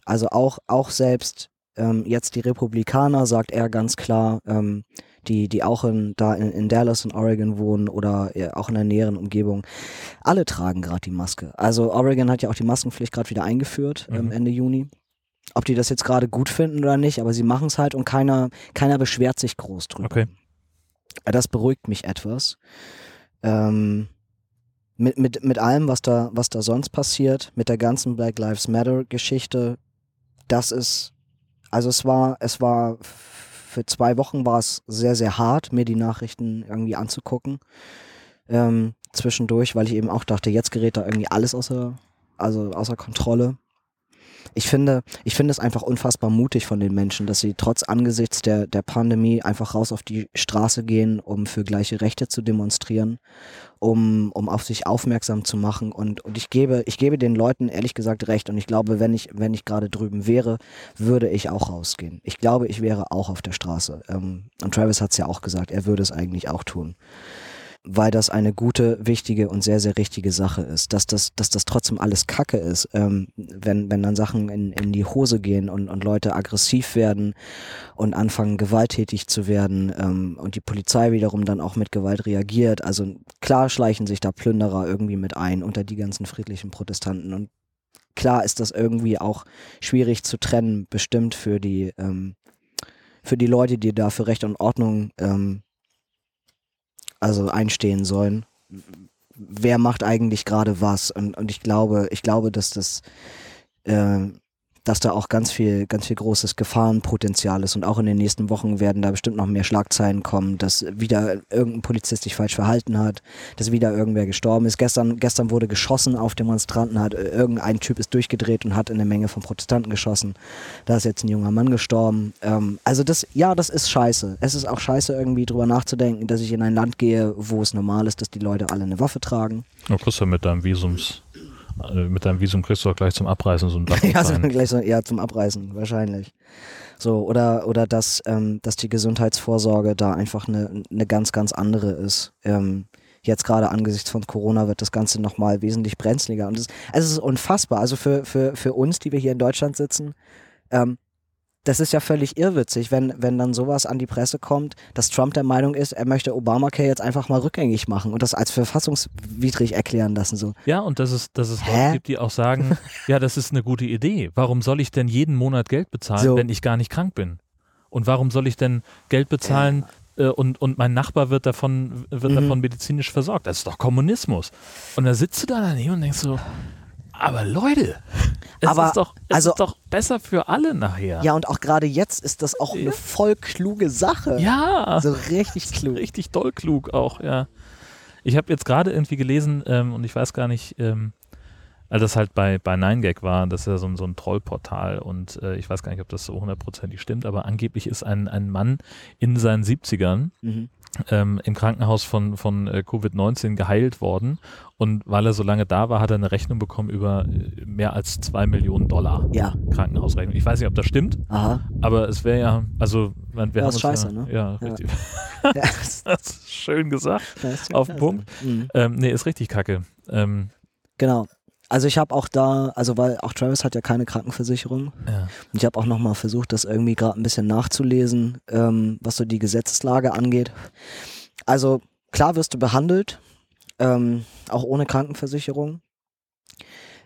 Also auch, auch selbst ähm, jetzt die Republikaner, sagt er ganz klar, ähm, die, die auch in, da in, in Dallas und Oregon wohnen oder auch in der näheren Umgebung, alle tragen gerade die Maske. Also Oregon hat ja auch die Maskenpflicht gerade wieder eingeführt ähm, mhm. Ende Juni ob die das jetzt gerade gut finden oder nicht, aber sie machen es halt und keiner, keiner beschwert sich groß drüber. Okay. Das beruhigt mich etwas. Ähm, mit, mit, mit allem, was da, was da sonst passiert, mit der ganzen Black Lives Matter Geschichte, das ist, also es war, es war, für zwei Wochen war es sehr, sehr hart, mir die Nachrichten irgendwie anzugucken. Ähm, zwischendurch, weil ich eben auch dachte, jetzt gerät da irgendwie alles außer, also außer Kontrolle. Ich finde, ich finde es einfach unfassbar mutig von den Menschen, dass sie trotz angesichts der, der Pandemie einfach raus auf die Straße gehen, um für gleiche Rechte zu demonstrieren, um, um auf sich aufmerksam zu machen. Und, und ich gebe, ich gebe den Leuten ehrlich gesagt recht. Und ich glaube, wenn ich, wenn ich gerade drüben wäre, würde ich auch rausgehen. Ich glaube, ich wäre auch auf der Straße. Ähm, und Travis hat es ja auch gesagt, er würde es eigentlich auch tun weil das eine gute, wichtige und sehr, sehr richtige Sache ist. Dass das, dass das trotzdem alles Kacke ist, ähm, wenn, wenn dann Sachen in, in die Hose gehen und, und Leute aggressiv werden und anfangen gewalttätig zu werden ähm, und die Polizei wiederum dann auch mit Gewalt reagiert. Also klar schleichen sich da Plünderer irgendwie mit ein unter die ganzen friedlichen Protestanten und klar ist das irgendwie auch schwierig zu trennen, bestimmt für die, ähm, für die Leute, die da für Recht und Ordnung ähm, also einstehen sollen. Wer macht eigentlich gerade was? Und, und ich glaube, ich glaube, dass das äh, dass da auch ganz viel, ganz viel großes Gefahrenpotenzial ist und auch in den nächsten Wochen werden da bestimmt noch mehr Schlagzeilen kommen, dass wieder irgendein Polizist sich falsch verhalten hat, dass wieder irgendwer gestorben ist. Gestern, gestern wurde geschossen auf Demonstranten, hat irgendein Typ ist durchgedreht und hat in eine Menge von Protestanten geschossen. Da ist jetzt ein junger Mann gestorben. Ähm, also das, ja, das ist scheiße. Es ist auch scheiße irgendwie drüber nachzudenken, dass ich in ein Land gehe, wo es normal ist, dass die Leute alle eine Waffe tragen. Du kriegst ja mit deinem Visums äh, mit deinem Visum kriegst du auch gleich zum Abreißen so ein Blatt. ja, so gleich so, ja, zum Abreißen, wahrscheinlich. So, oder, oder dass, ähm, dass die Gesundheitsvorsorge da einfach eine, eine ganz, ganz andere ist. Ähm, jetzt gerade angesichts von Corona wird das Ganze nochmal wesentlich brenzliger. Und es, also es ist unfassbar. Also für, für, für uns, die wir hier in Deutschland sitzen, ähm, das ist ja völlig irrwitzig, wenn, wenn dann sowas an die Presse kommt, dass Trump der Meinung ist, er möchte Obamacare jetzt einfach mal rückgängig machen und das als verfassungswidrig erklären lassen. So. Ja, und dass es, dass es Leute gibt, die auch sagen, ja, das ist eine gute Idee. Warum soll ich denn jeden Monat Geld bezahlen, so. wenn ich gar nicht krank bin? Und warum soll ich denn Geld bezahlen, äh, und, und mein Nachbar wird davon, wird mhm. davon medizinisch versorgt. Das ist doch Kommunismus. Und da sitzt du da daneben und denkst so, aber Leute, es, aber, ist, doch, es also, ist doch besser für alle nachher. Ja, und auch gerade jetzt ist das auch ja. eine voll kluge Sache. Ja. So richtig klug. Richtig doll klug auch, ja. Ich habe jetzt gerade irgendwie gelesen, ähm, und ich weiß gar nicht, ähm, als das halt bei, bei 9gag war, das ist ja so, so ein Trollportal und äh, ich weiß gar nicht, ob das so hundertprozentig stimmt, aber angeblich ist ein, ein Mann in seinen 70ern mhm ähm, im Krankenhaus von, von äh, Covid-19 geheilt worden. Und weil er so lange da war, hat er eine Rechnung bekommen über äh, mehr als zwei Millionen Dollar ja. Krankenhausrechnung. Ich weiß nicht, ob das stimmt, Aha. aber es wäre ja, also wir das ist scheiße, ja, ne? Ja, richtig. Ja. das ist schön gesagt. Auf den Punkt. Mhm. Ähm, nee, ist richtig kacke. Ähm, genau. Also ich habe auch da, also weil auch Travis hat ja keine Krankenversicherung. Ja. Und ich habe auch nochmal versucht, das irgendwie gerade ein bisschen nachzulesen, ähm, was so die Gesetzeslage angeht. Also klar wirst du behandelt, ähm, auch ohne Krankenversicherung.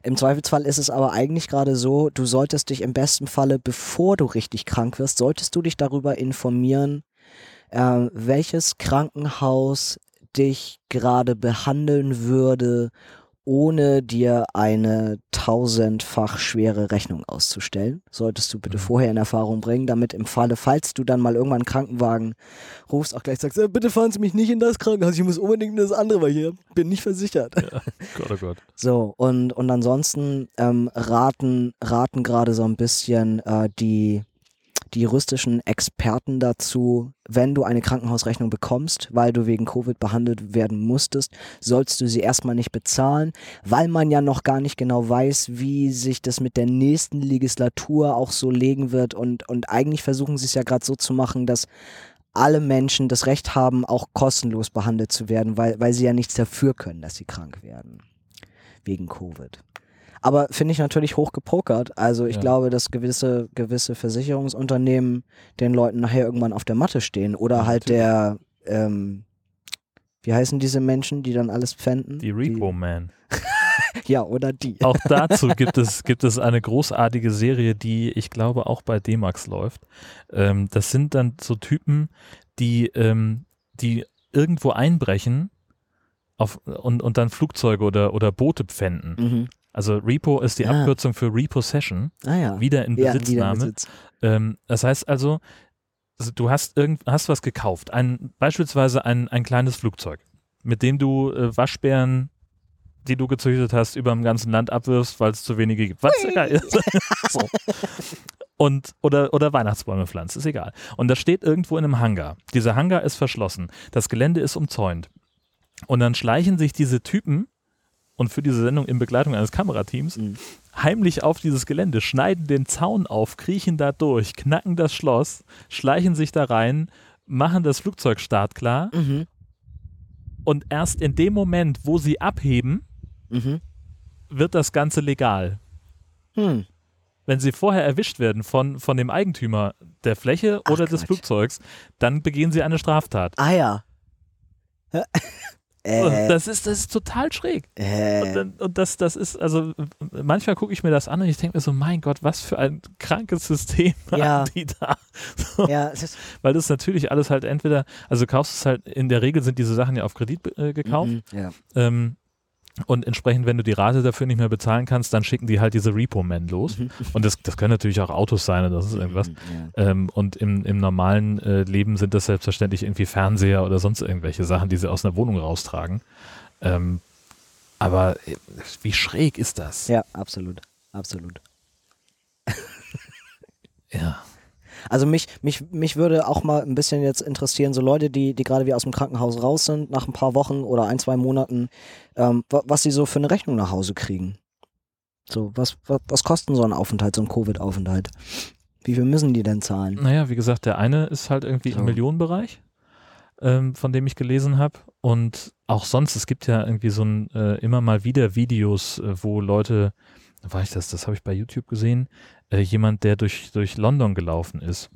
Im Zweifelsfall ist es aber eigentlich gerade so, du solltest dich im besten Falle, bevor du richtig krank wirst, solltest du dich darüber informieren, äh, welches Krankenhaus dich gerade behandeln würde ohne dir eine tausendfach schwere Rechnung auszustellen. Solltest du bitte mhm. vorher in Erfahrung bringen, damit im Falle, falls du dann mal irgendwann einen Krankenwagen rufst, auch gleich sagst, äh, bitte fahren Sie mich nicht in das Krankenhaus, ich muss unbedingt in das andere, weil hier bin nicht versichert. Ja. Gott, oh Gott. So, und, und ansonsten ähm, raten, raten gerade so ein bisschen äh, die die juristischen Experten dazu, wenn du eine Krankenhausrechnung bekommst, weil du wegen Covid behandelt werden musstest, sollst du sie erstmal nicht bezahlen, weil man ja noch gar nicht genau weiß, wie sich das mit der nächsten Legislatur auch so legen wird und, und eigentlich versuchen sie es ja gerade so zu machen, dass alle Menschen das Recht haben, auch kostenlos behandelt zu werden, weil, weil sie ja nichts dafür können, dass sie krank werden. Wegen Covid. Aber finde ich natürlich hoch gepokert. Also ich ja. glaube, dass gewisse, gewisse Versicherungsunternehmen den Leuten nachher irgendwann auf der Matte stehen. Oder ja, halt der, ähm, wie heißen diese Menschen, die dann alles pfänden? Die Repo Man. ja, oder die. Auch dazu gibt es, gibt es eine großartige Serie, die ich glaube auch bei D-Max läuft. Ähm, das sind dann so Typen, die, ähm, die irgendwo einbrechen auf, und, und dann Flugzeuge oder, oder Boote pfänden. Mhm. Also Repo ist die ah. Abkürzung für Repossession. Ah, ja. Wieder in Besitznahme. Ja, Besitz. ähm, das heißt also, also, du hast irgend, hast was gekauft. Ein, beispielsweise ein, ein kleines Flugzeug, mit dem du äh, Waschbären die du gezüchtet hast, über dem ganzen Land abwirfst, weil es zu wenige gibt. Was egal ist. so. Und, oder, oder Weihnachtsbäume pflanzt, ist egal. Und das steht irgendwo in einem Hangar. Dieser Hangar ist verschlossen. Das Gelände ist umzäunt. Und dann schleichen sich diese Typen und für diese Sendung in Begleitung eines Kamerateams mhm. heimlich auf dieses Gelände, schneiden den Zaun auf, kriechen da durch, knacken das Schloss, schleichen sich da rein, machen das Flugzeug startklar mhm. und erst in dem Moment, wo sie abheben, mhm. wird das Ganze legal. Hm. Wenn sie vorher erwischt werden von, von dem Eigentümer der Fläche Ach, oder Quatsch. des Flugzeugs, dann begehen sie eine Straftat. Ah ja. Äh, das, ist, das ist total schräg. Äh. Und, dann, und, das, das ist, also manchmal gucke ich mir das an und ich denke mir so, mein Gott, was für ein krankes System ja. haben die da. So. Ja, Weil das natürlich alles halt entweder, also kaufst es halt, in der Regel sind diese Sachen ja auf Kredit äh, gekauft. Mhm, ja. ähm, und entsprechend, wenn du die Rate dafür nicht mehr bezahlen kannst, dann schicken die halt diese Repo-Men los. Mhm. Und das, das können natürlich auch Autos sein oder das ist irgendwas. Mhm, ja. Ähm, und im, im normalen äh, Leben sind das selbstverständlich irgendwie Fernseher oder sonst irgendwelche Sachen, die sie aus einer Wohnung raustragen. Ähm, aber äh, wie schräg ist das? Ja, absolut. Absolut. ja. Also mich, mich, mich würde auch mal ein bisschen jetzt interessieren, so Leute, die, die gerade wie aus dem Krankenhaus raus sind, nach ein paar Wochen oder ein, zwei Monaten, ähm, was sie so für eine Rechnung nach Hause kriegen. So, was, was, was kostet so ein Aufenthalt, so ein Covid-Aufenthalt? Wie viel müssen die denn zahlen? Naja, wie gesagt, der eine ist halt irgendwie so. im Millionenbereich, ähm, von dem ich gelesen habe. Und auch sonst, es gibt ja irgendwie so ein, äh, immer mal wieder Videos, äh, wo Leute, war ich das, das habe ich bei YouTube gesehen, äh, jemand, der durch, durch London gelaufen ist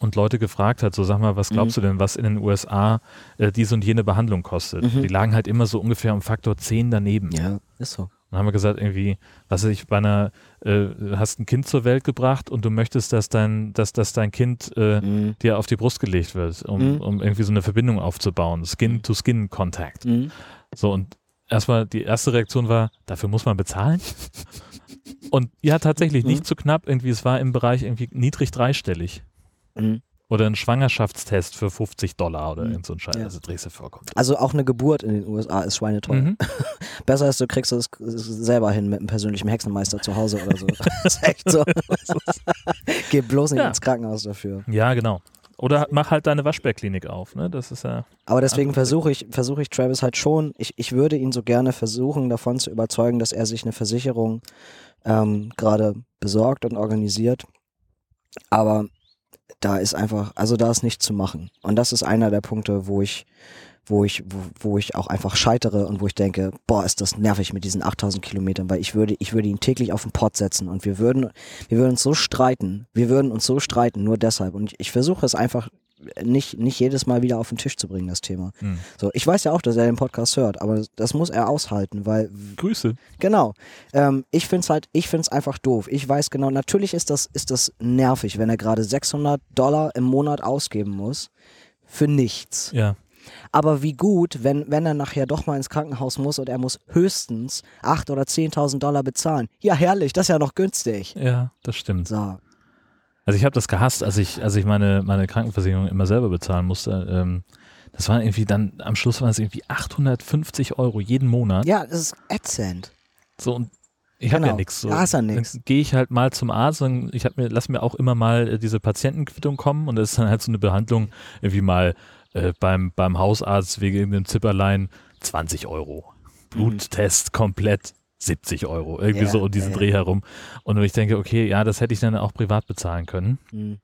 und Leute gefragt hat, so sag mal, was glaubst mhm. du denn, was in den USA äh, diese und jene Behandlung kostet? Mhm. Die lagen halt immer so ungefähr um Faktor 10 daneben. Ja, ist so. Und haben wir gesagt, irgendwie, was weiß ich, bei einer, äh, hast ein Kind zur Welt gebracht und du möchtest, dass dein, dass, dass dein Kind äh, mhm. dir auf die Brust gelegt wird, um, mhm. um irgendwie so eine Verbindung aufzubauen. Skin-to-Skin-Contact. Mhm. So, und erstmal die erste Reaktion war, dafür muss man bezahlen? Und ja, tatsächlich, mhm. nicht zu knapp irgendwie, es war im Bereich irgendwie niedrig dreistellig. Mhm. Oder ein Schwangerschaftstest für 50 Dollar oder mhm. irgend so ein Scheiß, ja. also drehst du. Also auch eine Geburt in den USA ist schweineteuer. Mhm. Besser ist, du kriegst es selber hin mit einem persönlichen Hexenmeister zu Hause oder so. ist echt so. Geh bloß nicht ja. ins Krankenhaus dafür. Ja, genau. Oder mach halt deine Waschbärklinik auf, ne? Das ist ja. Aber deswegen versuche ich, versuche ich Travis halt schon, ich, ich würde ihn so gerne versuchen, davon zu überzeugen, dass er sich eine Versicherung ähm, gerade besorgt und organisiert. Aber da ist einfach, also da ist nichts zu machen. Und das ist einer der Punkte, wo ich, wo ich, wo, wo ich auch einfach scheitere und wo ich denke, boah, ist das nervig mit diesen 8000 Kilometern, weil ich würde, ich würde ihn täglich auf den Pott setzen und wir würden, wir würden uns so streiten, wir würden uns so streiten, nur deshalb. Und ich, ich versuche es einfach nicht, nicht jedes Mal wieder auf den Tisch zu bringen, das Thema. Hm. So, ich weiß ja auch, dass er den Podcast hört, aber das muss er aushalten, weil. Grüße. Genau. Ähm, ich finde es halt, ich finde es einfach doof. Ich weiß genau, natürlich ist das, ist das nervig, wenn er gerade 600 Dollar im Monat ausgeben muss für nichts. Ja. Aber wie gut, wenn, wenn er nachher doch mal ins Krankenhaus muss und er muss höchstens 8.000 oder 10.000 Dollar bezahlen. Ja, herrlich, das ist ja noch günstig. Ja, das stimmt. So. Also ich habe das gehasst, als ich, als ich meine, meine Krankenversicherung immer selber bezahlen musste. Ähm, das waren irgendwie dann, am Schluss waren es irgendwie 850 Euro jeden Monat. Ja, das ist ätzend. So, und ich habe ja genau. nichts. So. Da ist ja nichts. Gehe ich halt mal zum Arzt und ich hab mir, lass mir auch immer mal äh, diese Patientenquittung kommen und das ist dann halt so eine Behandlung, irgendwie mal äh, beim, beim Hausarzt wegen dem Zipperlein 20 Euro. Bluttest mhm. komplett 70 Euro, irgendwie ja, so um diesen ja, Dreh herum. Und ich denke, okay, ja, das hätte ich dann auch privat bezahlen können. Mhm.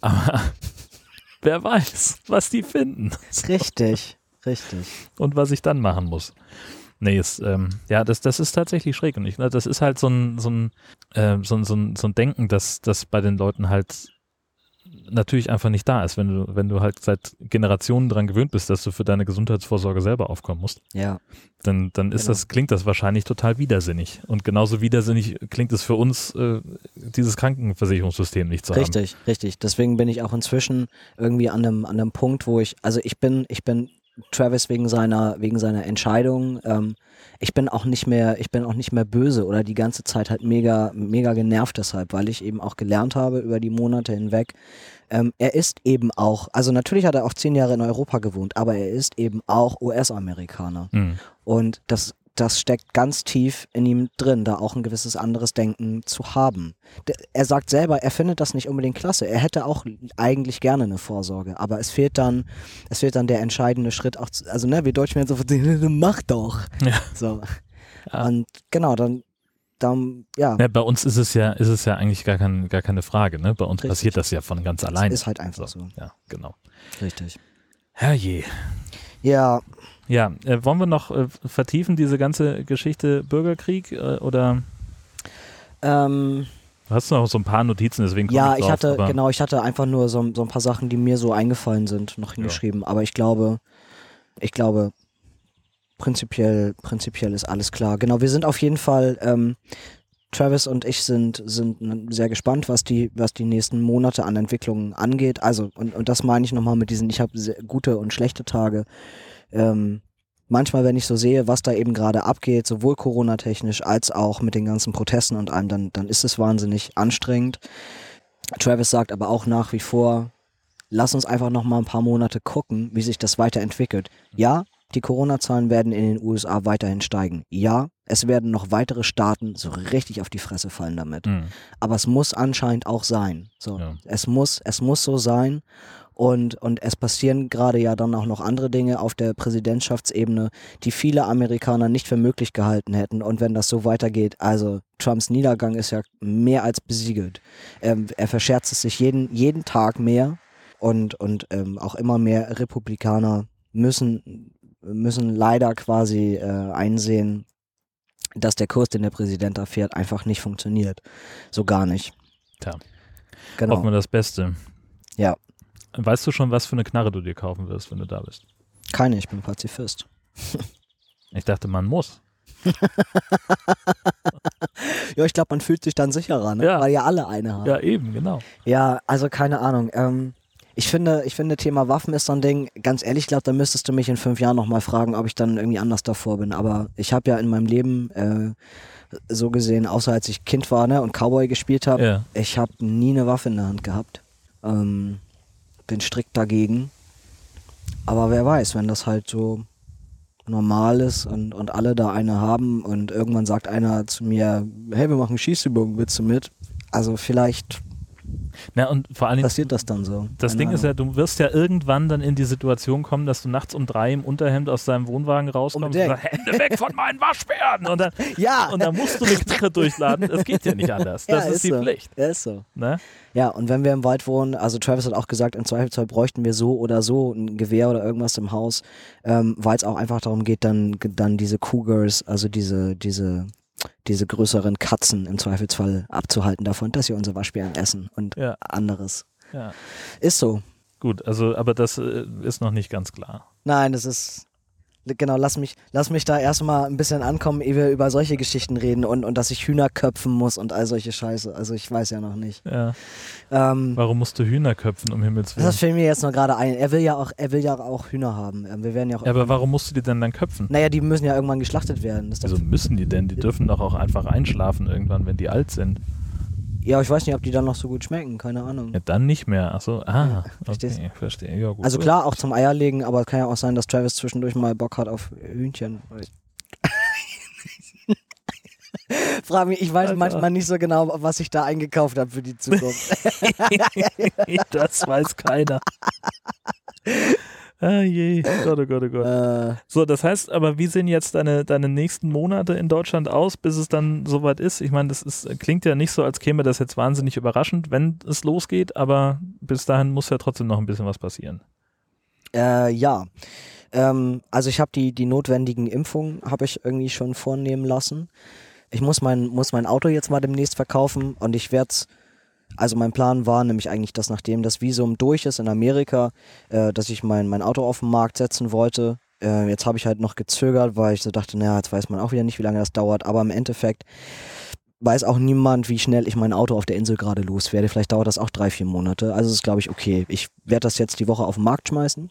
Aber wer weiß, was die finden. Richtig, richtig. Und was ich dann machen muss. Nee, ist, ähm, ja, das, das ist tatsächlich schräg. Und ich, das ist halt so ein, so ein, äh, so ein, so ein, so ein Denken, dass das bei den Leuten halt natürlich einfach nicht da ist, wenn du, wenn du halt seit Generationen daran gewöhnt bist, dass du für deine Gesundheitsvorsorge selber aufkommen musst. Ja. Dann, dann ist genau. das, klingt das wahrscheinlich total widersinnig. Und genauso widersinnig klingt es für uns, äh, dieses Krankenversicherungssystem nicht zu richtig, haben. Richtig, richtig. Deswegen bin ich auch inzwischen irgendwie an einem, an einem Punkt, wo ich, also ich bin, ich bin Travis wegen seiner, wegen seiner Entscheidung. Ähm, ich bin auch nicht mehr, ich bin auch nicht mehr böse oder die ganze Zeit halt mega, mega genervt deshalb, weil ich eben auch gelernt habe über die Monate hinweg. Ähm, er ist eben auch, also natürlich hat er auch zehn Jahre in Europa gewohnt, aber er ist eben auch US-Amerikaner. Mhm. Und das, das steckt ganz tief in ihm drin, da auch ein gewisses anderes Denken zu haben. Er sagt selber, er findet das nicht unbedingt klasse. Er hätte auch eigentlich gerne eine Vorsorge, aber es fehlt dann, es fehlt dann der entscheidende Schritt auch, zu, also ne, wie Deutschen so, mach doch. Ja. So. Ja. Und genau, dann, dann ja. ja. Bei uns ist es ja, ist es ja eigentlich gar, kein, gar keine Frage, ne? Bei uns Richtig. passiert das ja von ganz allein. Ist halt einfach so. so. Ja, genau. Richtig. Herrje. Ja, ja, äh, wollen wir noch äh, vertiefen diese ganze Geschichte Bürgerkrieg äh, oder? Ähm, du hast noch so ein paar Notizen, deswegen Ja, ich, drauf, hatte genau, ich hatte einfach nur so, so, ein paar Sachen, die mir so eingefallen sind, noch hingeschrieben. Ja. Aber ich glaube, ich glaube, prinzipiell, prinzipiell ist alles klar. Genau, wir sind auf jeden Fall. Ähm, Travis und ich sind, sind sehr gespannt, was die, was die nächsten Monate an Entwicklungen angeht. Also, und, und das meine ich nochmal mit diesen, ich habe gute und schlechte Tage ähm, manchmal, wenn ich so sehe, was da eben gerade abgeht, sowohl Corona-technisch als auch mit den ganzen Protesten und allem, dann, dann ist es wahnsinnig anstrengend. Travis sagt aber auch nach wie vor, lass uns einfach noch mal ein paar Monate gucken, wie sich das weiterentwickelt. Ja, die Corona-Zahlen werden in den USA weiterhin steigen. Ja, es werden noch weitere Staaten so richtig auf die Fresse fallen damit. Mhm. Aber es muss anscheinend auch sein. So, ja. es muss, es muss so sein. Und, und es passieren gerade ja dann auch noch andere Dinge auf der Präsidentschaftsebene, die viele Amerikaner nicht für möglich gehalten hätten. Und wenn das so weitergeht, also Trumps Niedergang ist ja mehr als besiegelt. Ähm, er verscherzt es sich jeden, jeden Tag mehr und, und ähm, auch immer mehr Republikaner müssen, müssen leider quasi äh, einsehen, dass der Kurs, den der Präsident da fährt, einfach nicht funktioniert. So gar nicht. Tja. Genau. Hoffen wir das Beste. Ja. Weißt du schon, was für eine Knarre du dir kaufen wirst, wenn du da bist? Keine, ich bin Pazifist. ich dachte, man muss. ja, ich glaube, man fühlt sich dann sicherer, ne? ja. weil ja alle eine haben. Ja, eben, genau. Ja, also keine Ahnung. Ähm, ich finde, ich finde, Thema Waffen ist so ein Ding. Ganz ehrlich, ich glaube, da müsstest du mich in fünf Jahren nochmal fragen, ob ich dann irgendwie anders davor bin. Aber ich habe ja in meinem Leben äh, so gesehen, außer als ich Kind war ne, und Cowboy gespielt habe, ja. ich habe nie eine Waffe in der Hand gehabt. Ähm, bin strikt dagegen. Aber wer weiß, wenn das halt so normal ist und, und alle da eine haben und irgendwann sagt einer zu mir, hey, wir machen Schießübungen, willst du mit? Also vielleicht na, und vor allem passiert das dann so. Das Ding ist ja, du wirst ja irgendwann dann in die Situation kommen, dass du nachts um drei im Unterhemd aus deinem Wohnwagen rauskommst und sagst, Hände weg von meinen Waschbären. Und dann, ja. und dann musst du eine Knarre durchladen. Das geht ja nicht anders. Das ja, ist, ist, die so. Pflicht. Ja, ist so. Ne? Ja, und wenn wir im Wald wohnen, also Travis hat auch gesagt, im Zweifelsfall bräuchten wir so oder so ein Gewehr oder irgendwas im Haus, ähm, weil es auch einfach darum geht, dann, dann diese Cougars, also diese, diese diese größeren Katzen im Zweifelsfall abzuhalten davon, dass sie unsere Waschbären essen und ja. anderes. Ja. Ist so. Gut, also aber das äh, ist noch nicht ganz klar. Nein, das ist genau, lass mich, lass mich da erstmal ein bisschen ankommen, ehe wir über solche Geschichten reden und, und dass ich Hühner köpfen muss und all solche Scheiße. Also ich weiß ja noch nicht. Ja. Ähm, Warum musst du Hühner köpfen, um Himmels Willen? Das fällt mir jetzt nur gerade ein. Er will ja auch, er will ja auch Hühner haben. Ähm, wir werden ja, auch ja aber warum musst du die denn dann köpfen? Naja, die müssen ja irgendwann geschlachtet werden. Wieso müssen die denn? Die dürfen doch auch einfach einschlafen irgendwann, wenn die alt sind. Ja, ich weiß nicht, ob die dann noch so gut schmecken, keine Ahnung. Ja, dann nicht mehr. Achso, ah, ja, okay, verstehe. Ja, gut. Also klar, auch zum Eierlegen, aber es kann ja auch sein, dass Travis zwischendurch mal Bock hat auf Hühnchen. Frag mich, ich weiß Alter. manchmal nicht so genau, was ich da eingekauft habe für die Zukunft. das weiß keiner. Ah je, Gott, oh Gott, oh Gott. Äh, so, das heißt aber, wie sehen jetzt deine, deine nächsten Monate in Deutschland aus, bis es dann soweit ist? Ich meine, das ist, klingt ja nicht so, als käme das jetzt wahnsinnig überraschend, wenn es losgeht, aber bis dahin muss ja trotzdem noch ein bisschen was passieren. Äh, ja. Ähm, also ich habe die, die notwendigen Impfungen, habe ich irgendwie schon vornehmen lassen. Ich muss mein, muss mein Auto jetzt mal demnächst verkaufen und ich werde es also mein Plan war nämlich eigentlich, dass nachdem das Visum durch ist in Amerika, äh, dass ich mein, mein Auto auf den Markt setzen wollte. Äh, jetzt habe ich halt noch gezögert, weil ich so dachte, naja, jetzt weiß man auch wieder nicht, wie lange das dauert. Aber im Endeffekt weiß auch niemand, wie schnell ich mein Auto auf der Insel gerade loswerde. Vielleicht dauert das auch drei, vier Monate. Also ist, glaube ich, okay. Ich werde das jetzt die Woche auf den Markt schmeißen.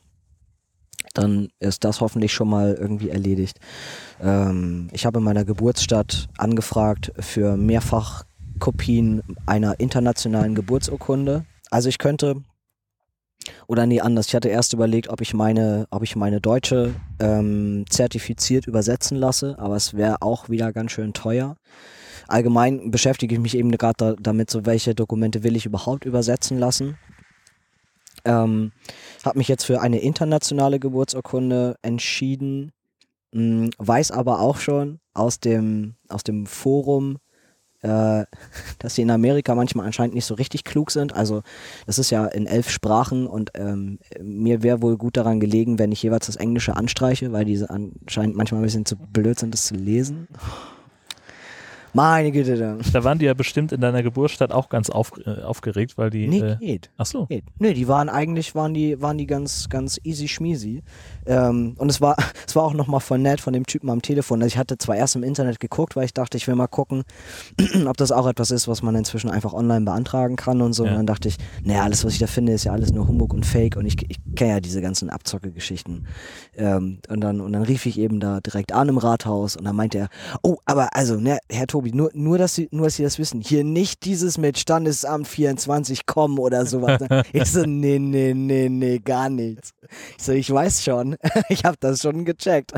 Dann ist das hoffentlich schon mal irgendwie erledigt. Ähm, ich habe in meiner Geburtsstadt angefragt für mehrfach Kopien einer internationalen Geburtsurkunde. Also ich könnte, Oder nee, anders. Ich hatte erst überlegt, ob ich meine, ob ich meine deutsche ähm, zertifiziert übersetzen lasse, aber es wäre auch wieder ganz schön teuer. Allgemein beschäftige ich mich eben gerade da, damit, so welche Dokumente will ich überhaupt übersetzen lassen. Ähm, habe mich jetzt für eine internationale Geburtsurkunde entschieden, mh, hm, weiß aber auch schon aus dem, aus dem Forum, äh, dass sie in Amerika manchmal anscheinend nicht so richtig klug sind. Also das ist ja in elf Sprachen und ähm, mir wäre wohl gut daran gelegen, wenn ich jeweils das Englische anstreiche, weil diese anscheinend manchmal ein bisschen zu blöd sind, das zu lesen. Meine Güte. Dann. Da waren die ja bestimmt in deiner Geburtsstadt auch ganz auf, äh, aufgeregt, weil die. Nee, äh, geht. Ach so. Geht. Nee, die waren eigentlich, waren die, waren die ganz, ganz easy schmeasy. Ähm, und es war, es war auch nochmal voll nett von dem Typen am Telefon. Also ich hatte zwar erst im Internet geguckt, weil ich dachte, ich will mal gucken, ob das auch etwas ist, was man inzwischen einfach online beantragen kann und so. Ja. Und dann dachte ich, naja, alles, was ich da finde, ist ja alles nur Humbug und Fake und ich, ich kenne ja diese ganzen Abzocke-Geschichten. Ähm, und, dann, und dann rief ich eben da direkt an im Rathaus und dann meinte er, oh, aber also, ne, Herr Tobi, nur, nur, dass Sie, nur, dass Sie das wissen, hier nicht dieses mit Standesamt 24 kommen oder sowas. ich so, nee, nee, nee, nee, gar nichts. Ich so, ich weiß schon. ich habe das schon gecheckt.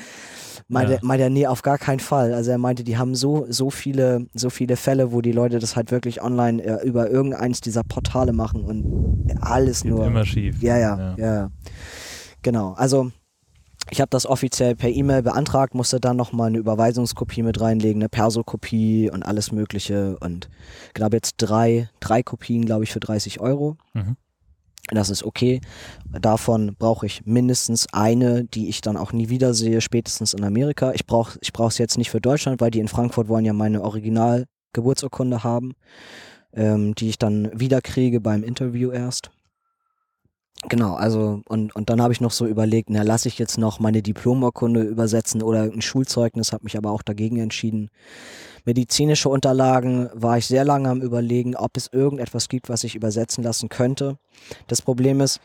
meinte, ja. meinte nee, auf gar keinen Fall. Also er meinte, die haben so, so viele, so viele Fälle, wo die Leute das halt wirklich online äh, über irgendeins dieser Portale machen und alles Geht nur. Immer schief. Ja, ja, ja. ja. Genau. Also ich habe das offiziell per E-Mail beantragt, musste dann nochmal eine Überweisungskopie mit reinlegen, eine Perso-Kopie und alles Mögliche. Und genau jetzt drei, drei Kopien, glaube ich, für 30 Euro. Mhm. Das ist okay. Davon brauche ich mindestens eine, die ich dann auch nie wiedersehe, spätestens in Amerika. Ich brauche ich es jetzt nicht für Deutschland, weil die in Frankfurt wollen ja meine Original-Geburtsurkunde haben, ähm, die ich dann wiederkriege beim Interview erst. Genau, also und, und dann habe ich noch so überlegt, na lasse ich jetzt noch meine Diplomurkunde übersetzen oder ein Schulzeugnis, habe mich aber auch dagegen entschieden. Medizinische Unterlagen war ich sehr lange am überlegen, ob es irgendetwas gibt, was ich übersetzen lassen könnte. Das Problem ist,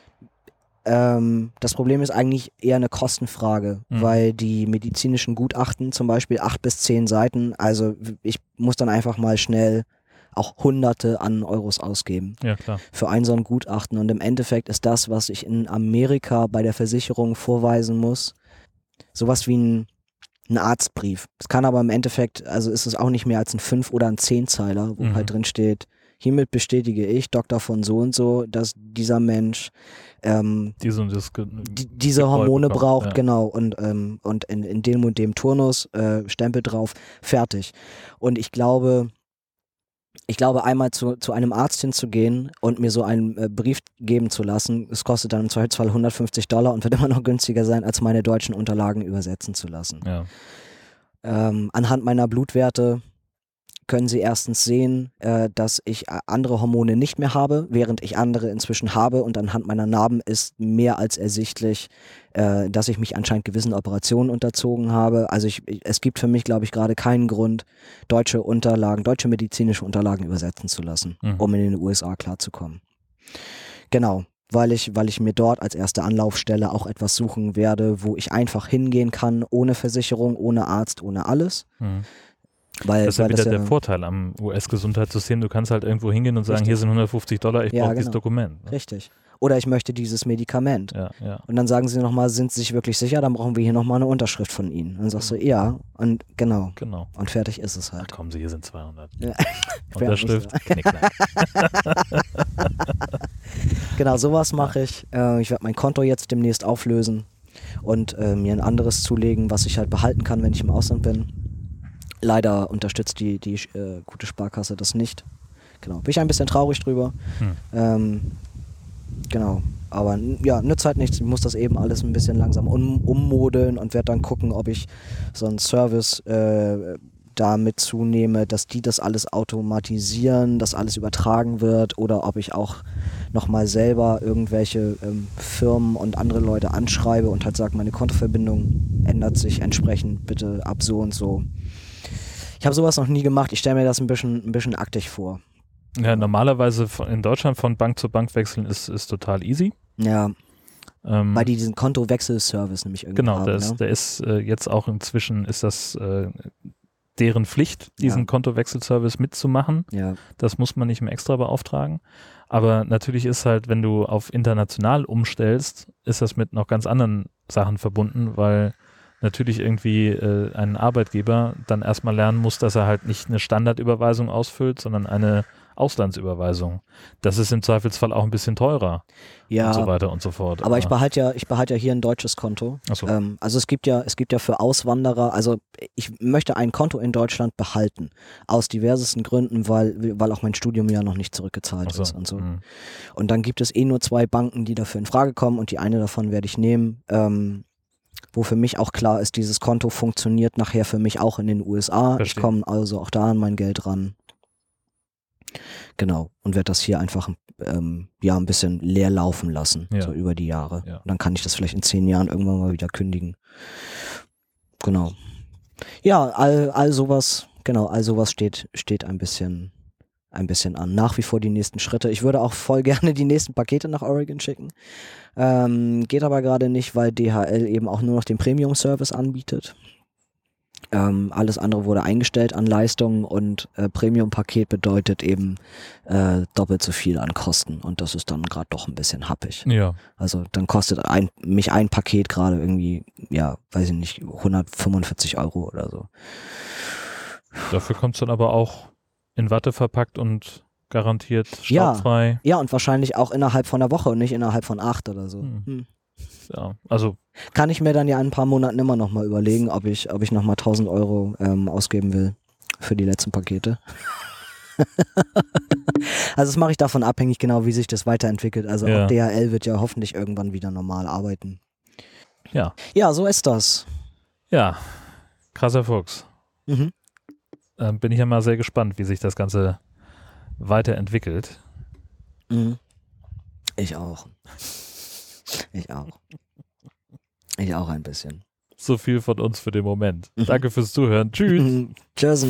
ähm, das Problem ist eigentlich eher eine Kostenfrage, mhm. weil die medizinischen Gutachten zum Beispiel acht bis zehn Seiten, also ich muss dann einfach mal schnell auch Hunderte an Euros ausgeben ja, für ein so ein Gutachten. Und im Endeffekt ist das, was ich in Amerika bei der Versicherung vorweisen muss, sowas wie ein ein Arztbrief. Es kann aber im Endeffekt, also ist es auch nicht mehr als ein fünf oder ein Zehnzeiler, wo mhm. halt drin steht, hiermit bestätige ich, Doktor von so und so, dass dieser Mensch ähm, diese, die, diese Hormone bekommt, braucht, ja. genau, und, ähm, und in, in dem und dem Turnus, äh, Stempel drauf, fertig. Und ich glaube, ich glaube, einmal zu, zu einem Arzt hinzugehen und mir so einen äh, Brief geben zu lassen, es kostet dann im Zweifelsfall 150 Dollar und wird immer noch günstiger sein, als meine deutschen Unterlagen übersetzen zu lassen. Ja. Ähm, anhand meiner Blutwerte können Sie erstens sehen, äh, dass ich äh, andere Hormone nicht mehr habe, während ich andere inzwischen habe. Und anhand meiner Narben ist mehr als ersichtlich, äh, dass ich mich anscheinend gewissen Operationen unterzogen habe. Also ich, es gibt für mich, glaube ich, gerade keinen Grund, deutsche Unterlagen, deutsche medizinische Unterlagen übersetzen zu lassen, mhm. um in den USA klarzukommen. Genau weil ich, weil ich mir dort als erste Anlaufstelle auch etwas suchen werde, wo ich einfach hingehen kann, ohne Versicherung, ohne Arzt, ohne alles. Mhm. Weil, das ist ja wieder der ja Vorteil am US-Gesundheitssystem. Du kannst halt irgendwo hingehen und sagen, richtig. hier sind 150 Dollar, ich ja, brauche genau. dieses Dokument. Ne? Richtig. Oder ich möchte dieses Medikament. Ja, ja. Und dann sagen sie nochmal, sind sie sich wirklich sicher, dann brauchen wir hier nochmal eine Unterschrift von ihnen. Und dann sagst du, ja, und genau. Genau. Und fertig ist es halt. Ach, kommen Sie, hier sind 200. Ja. Unterschrift, knickknack. genau, sowas mache ich. Äh, ich werde mein Konto jetzt demnächst auflösen und äh, mir ein anderes zulegen, was ich halt behalten kann, wenn ich im Ausland bin. Leider unterstützt die, die äh, gute Sparkasse das nicht. Genau. Bin ich ein bisschen traurig drüber. Hm. Ähm, genau. Aber ja, nützt halt nichts. Ich muss das eben alles ein bisschen langsam um, ummodeln und werde dann gucken, ob ich so einen Service äh, damit zunehme, dass die das alles automatisieren, dass alles übertragen wird oder ob ich auch nochmal selber irgendwelche ähm, Firmen und andere Leute anschreibe und halt sage, meine Kontoverbindung ändert sich entsprechend bitte ab so und so. Ich habe sowas noch nie gemacht. Ich stelle mir das ein bisschen, ein bisschen aktig vor. Ja, normalerweise in Deutschland von Bank zu Bank wechseln ist, ist total easy. Ja. Ähm, Weil die diesen Kontowechselservice nämlich irgendwie genau, haben. Genau, ne? der ist äh, jetzt auch inzwischen ist das äh, deren Pflicht, diesen ja. Kontowechselservice mitzumachen. Ja. Das muss man nicht mehr extra beauftragen. Aber natürlich ist halt, wenn du auf international umstellst, ist das mit noch ganz anderen Sachen verbunden, weil natürlich irgendwie äh, ein Arbeitgeber dann erstmal lernen muss, dass er halt nicht eine Standardüberweisung ausfüllt, sondern eine Auslandsüberweisung. Das ist im Zweifelsfall auch ein bisschen teurer ja, und so weiter und so fort. Aber, ich behalte ja, ich behalte ja hier ein deutsches Konto. So. Ähm, also es gibt ja, es gibt ja für Auswanderer, also ich möchte ein Konto in Deutschland behalten. Aus diversesten Gründen, weil, weil auch mein Studium ja noch nicht zurückgezahlt so. ist und so. Mhm. Und dann gibt es eh nur zwei Banken, die dafür in Frage kommen und die eine davon werde ich nehmen. Ähm, wo für mich auch klar ist, dieses Konto funktioniert nachher für mich auch in den USA. Verstehe. Ich komme also auch da an mein Geld ran. Genau. Und werde das hier einfach ähm, ja ein bisschen leer laufen lassen, ja. so über die Jahre. Ja. Und dann kann ich das vielleicht in zehn Jahren irgendwann mal wieder kündigen. Genau. Ja, all, all sowas, genau, all sowas steht, steht ein bisschen, ein bisschen an. Nach wie vor die nächsten Schritte. Ich würde auch voll gerne die nächsten Pakete nach Oregon schicken. Ähm, geht aber gerade nicht, weil DHL eben auch nur noch den Premium-Service anbietet. Ähm, alles andere wurde eingestellt an Leistungen und äh, Premium-Paket bedeutet eben äh, doppelt so viel an Kosten und das ist dann gerade doch ein bisschen happig. Ja. Also dann kostet ein, mich ein Paket gerade irgendwie, ja, weiß ich nicht, 145 Euro oder so. Dafür kommt es dann aber auch in Watte verpackt und garantiert staubfrei. Ja, ja, und wahrscheinlich auch innerhalb von einer Woche und nicht innerhalb von acht oder so. Hm. Hm. Ja, also kann ich mir dann ja in ein paar Monaten immer noch mal überlegen, ob ich, ob ich noch mal 1000 Euro ähm, ausgeben will für die letzten Pakete. also das mache ich davon abhängig, genau wie sich das weiterentwickelt. Also ja. auch DHL wird ja hoffentlich irgendwann wieder normal arbeiten. Ja. Ja, so ist das. Ja, krasser Fuchs. Mhm. Ähm, bin ich ja mal sehr gespannt, wie sich das Ganze weiterentwickelt. Mhm. Ich auch. Ich auch. Ich auch ein bisschen. So viel von uns für den Moment. Mhm. Danke fürs Zuhören. Tschüss. Tschüss.